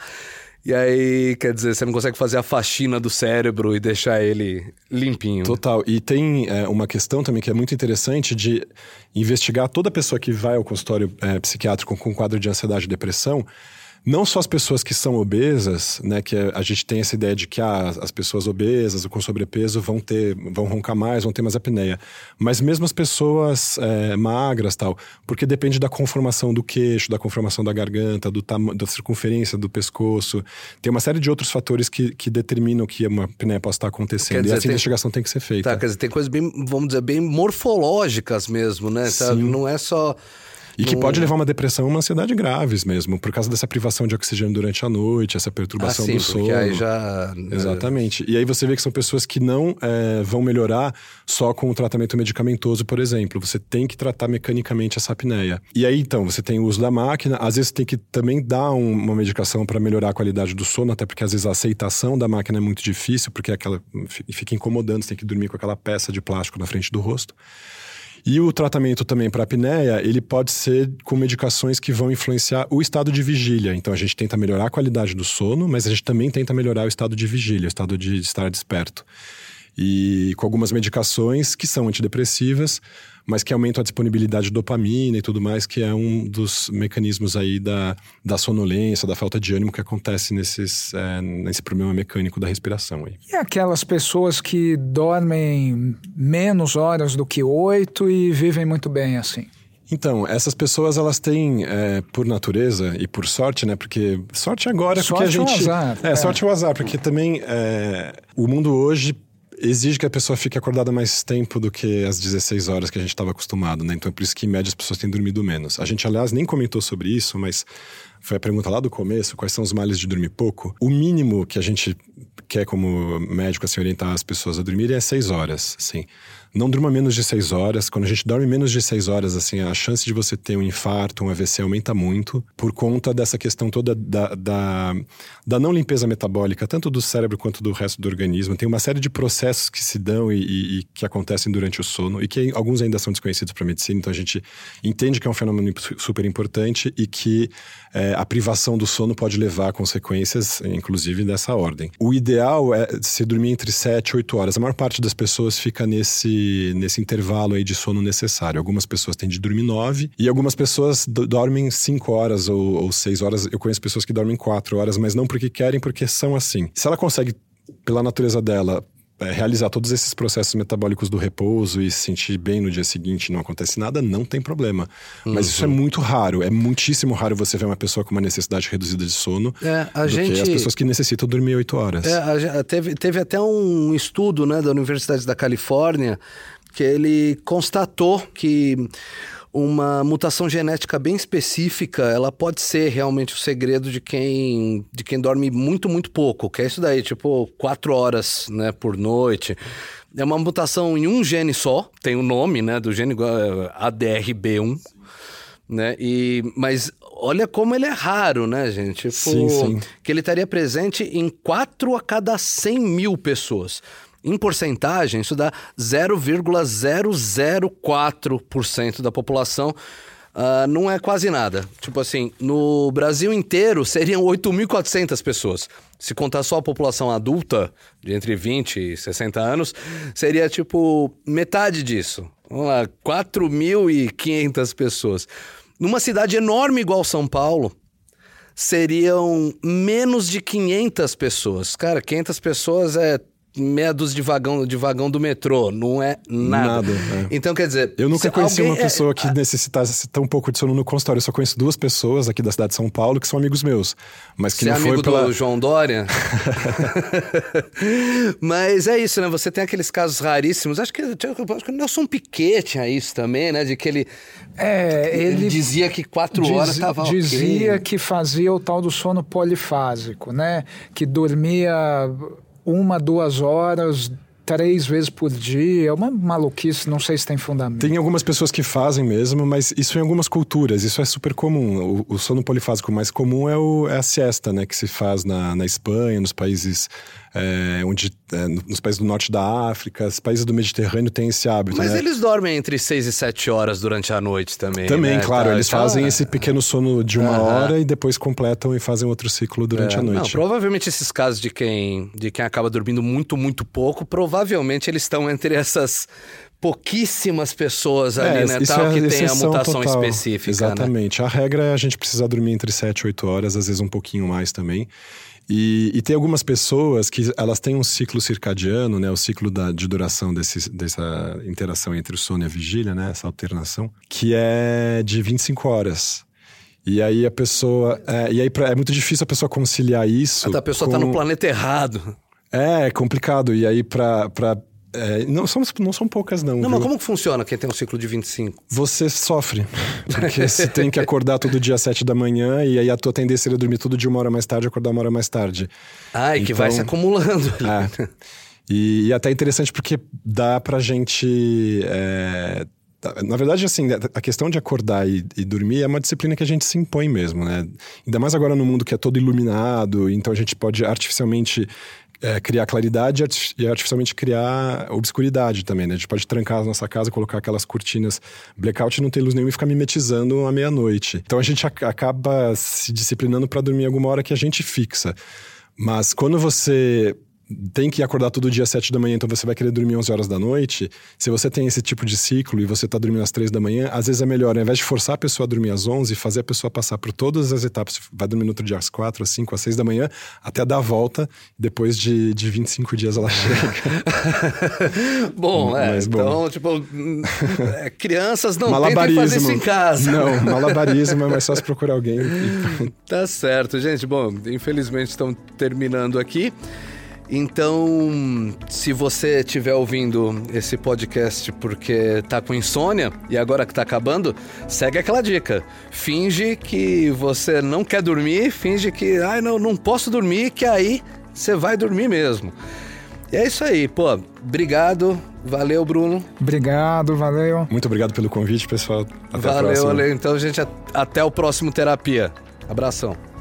E aí, quer dizer, você não consegue fazer a faxina do cérebro e deixar ele limpinho. Total. E tem é, uma questão também que é muito interessante de investigar toda pessoa que vai ao consultório é, psiquiátrico com quadro de ansiedade e depressão não só as pessoas que são obesas, né, que a gente tem essa ideia de que ah, as pessoas obesas ou com sobrepeso vão ter, vão roncar mais, vão ter mais apneia, mas mesmo as pessoas é, magras tal, porque depende da conformação do queixo, da conformação da garganta, do da circunferência do pescoço, tem uma série de outros fatores que, que determinam que uma apneia possa estar acontecendo dizer, e essa tem... investigação tem que ser feita. Tá, quer dizer, tem coisas bem, vamos dizer, bem morfológicas mesmo, né? Sim. Não é só e que pode levar a uma depressão e uma ansiedade graves mesmo, por causa dessa privação de oxigênio durante a noite, essa perturbação ah, sim, do sono. Aí já... Né? Exatamente. E aí você vê que são pessoas que não é, vão melhorar só com o tratamento medicamentoso, por exemplo. Você tem que tratar mecanicamente essa apneia. E aí, então, você tem o uso da máquina, às vezes tem que também dar um, uma medicação para melhorar a qualidade do sono, até porque às vezes a aceitação da máquina é muito difícil, porque é aquela fica incomodando, você tem que dormir com aquela peça de plástico na frente do rosto. E o tratamento também para apneia, ele pode ser com medicações que vão influenciar o estado de vigília. Então a gente tenta melhorar a qualidade do sono, mas a gente também tenta melhorar o estado de vigília, o estado de estar desperto. E com algumas medicações que são antidepressivas, mas que aumentam a disponibilidade de dopamina e tudo mais, que é um dos mecanismos aí da, da sonolência, da falta de ânimo que acontece nesses, é, nesse problema mecânico da respiração. Aí. E aquelas pessoas que dormem menos horas do que oito e vivem muito bem assim? Então, essas pessoas, elas têm, é, por natureza e por sorte, né? Porque sorte agora, sorte porque a gente... Sorte ou azar. É, é, sorte ou azar, porque também é, o mundo hoje exige que a pessoa fique acordada mais tempo do que as 16 horas que a gente estava acostumado, né? Então é por isso que, em média, as pessoas têm dormido menos. A gente, aliás, nem comentou sobre isso, mas foi a pergunta lá do começo, quais são os males de dormir pouco? O mínimo que a gente quer como médico, assim, orientar as pessoas a dormirem é seis horas, sim não durma menos de seis horas. Quando a gente dorme menos de seis horas, assim, a chance de você ter um infarto, um AVC aumenta muito por conta dessa questão toda da, da, da não limpeza metabólica, tanto do cérebro quanto do resto do organismo. Tem uma série de processos que se dão e, e, e que acontecem durante o sono e que alguns ainda são desconhecidos para a medicina, então a gente entende que é um fenômeno super importante e que é, a privação do sono pode levar a consequências, inclusive, dessa ordem. O ideal é se dormir entre 7 e 8 horas. A maior parte das pessoas fica nesse nesse, intervalo aí de sono necessário. Algumas pessoas têm de dormir nove e algumas pessoas dormem cinco horas ou, ou seis horas. Eu conheço pessoas que dormem quatro horas, mas não porque querem, porque são assim. Se ela consegue, pela natureza dela, realizar todos esses processos metabólicos do repouso e se sentir bem no dia seguinte não acontece nada, não tem problema. Mas uhum. isso é muito raro, é muitíssimo raro você ver uma pessoa com uma necessidade reduzida de sono é, a gente... que as pessoas que necessitam dormir oito horas. É, teve, teve até um estudo né, da Universidade da Califórnia que ele constatou que uma mutação genética bem específica, ela pode ser realmente o segredo de quem, de quem dorme muito, muito pouco, que é isso daí, tipo, quatro horas, né, por noite. É uma mutação em um gene só, tem o nome, né, do gene é, ADRB1, né, e, mas olha como ele é raro, né, gente? Tipo, sim, sim. Que ele estaria presente em quatro a cada 100 mil pessoas. Em porcentagem, isso dá 0,004% da população. Uh, não é quase nada. Tipo assim, no Brasil inteiro seriam 8.400 pessoas. Se contar só a população adulta, de entre 20 e 60 anos, seria tipo metade disso. Vamos lá, 4.500 pessoas. Numa cidade enorme igual São Paulo, seriam menos de 500 pessoas. Cara, 500 pessoas é meia dúzia de vagão, de vagão do metrô, não é nada. nada é. Então, quer dizer. Eu nunca conheci alguém... uma é- pessoa é... que necessitasse tão pouco de sono no consultório. Eu só conheço duas pessoas aqui da cidade de São Paulo que são amigos meus. Mas que Você não é amigo foi pela... do João Dória? mas é isso, né? Você tem aqueles casos raríssimos. Acho que, acho que o Nelson Piquet tinha isso também, né? De que ele. É, ele, ele dizia que quatro diz, horas estava Dizia okay. que fazia o tal do sono polifásico, né? Que dormia uma, duas horas, três vezes por dia. É uma maluquice, não sei se tem fundamento. Tem algumas pessoas que fazem mesmo, mas isso em algumas culturas, isso é super comum. O, o sono polifásico mais comum é, o, é a siesta, né? Que se faz na, na Espanha, nos países é, onde é, nos países do norte da África, os países do Mediterrâneo têm esse hábito. Mas né? eles dormem entre 6 e 7 horas durante a noite também. Também, né? claro. Tá, eles tá... fazem esse pequeno sono de uma hora e depois completam e fazem outro ciclo durante é, a noite. Não, provavelmente esses casos de quem, de quem acaba dormindo muito, muito pouco, provavelmente eles estão entre essas pouquíssimas pessoas ali, é, né, tal, é, que tem a mutação total. específica. Né? Exatamente. Né? A regra é a gente precisar dormir entre 7 e 8 horas, às vezes um pouquinho mais também. E, e, tem algumas pessoas que elas têm um ciclo circadiano, né? O ciclo da, de duração desse, dessa interação entre o sono e a vigília, né? Essa alternação, que é de 25 horas. E aí a pessoa. É, e aí é muito difícil a pessoa conciliar isso. A pessoa com... tá no planeta errado. É, é complicado. E aí, para é, não, são, não são poucas, não. Não, viu? mas como que funciona quem tem um ciclo de 25? Você sofre. Porque você tem que acordar todo dia às 7 da manhã e aí a tua tendência é dormir todo dia uma hora mais tarde e acordar uma hora mais tarde. Ah, e então, que vai se então, acumulando. É. E, e até interessante porque dá pra gente. É, na verdade, assim, a questão de acordar e, e, dormir é uma disciplina que a gente se impõe mesmo, né? Ainda mais agora no mundo que é todo iluminado, então a gente pode artificialmente é, criar claridade e artificialmente criar obscuridade também, né? A gente pode trancar a nossa casa, colocar aquelas cortinas blackout, não ter luz nenhuma e ficar mimetizando à meia-noite. Então a gente acaba se disciplinando para dormir alguma hora que a gente fixa. Mas quando você tem que acordar todo dia às 7 da manhã, então você vai querer dormir 11 horas da noite. Se você tem esse tipo de ciclo e você está dormindo às 3 da manhã, às vezes é melhor, ao invés de forçar a pessoa a dormir às 11, fazer a pessoa passar por todas as etapas. Vai dormir no outro dia às 4, às 5, às 6 da manhã, até dar a volta. Depois de, de 25 dias ela chega. bom, é. Mas, bom. Então, tipo, é, crianças não tentem fazer isso em casa. Não, malabarismo é mais se procurar alguém. tá certo, gente. Bom, infelizmente estão terminando aqui. Então, se você estiver ouvindo esse podcast porque tá com insônia e agora que tá acabando, segue aquela dica. Finge que você não quer dormir, finge que, ai, ah, não, não posso dormir, que aí você vai dormir mesmo. E é isso aí, pô. Obrigado. Valeu, Bruno. Obrigado, valeu. Muito obrigado pelo convite, pessoal. Até valeu, a próxima. Valeu, então, gente. Até o próximo Terapia. Abração.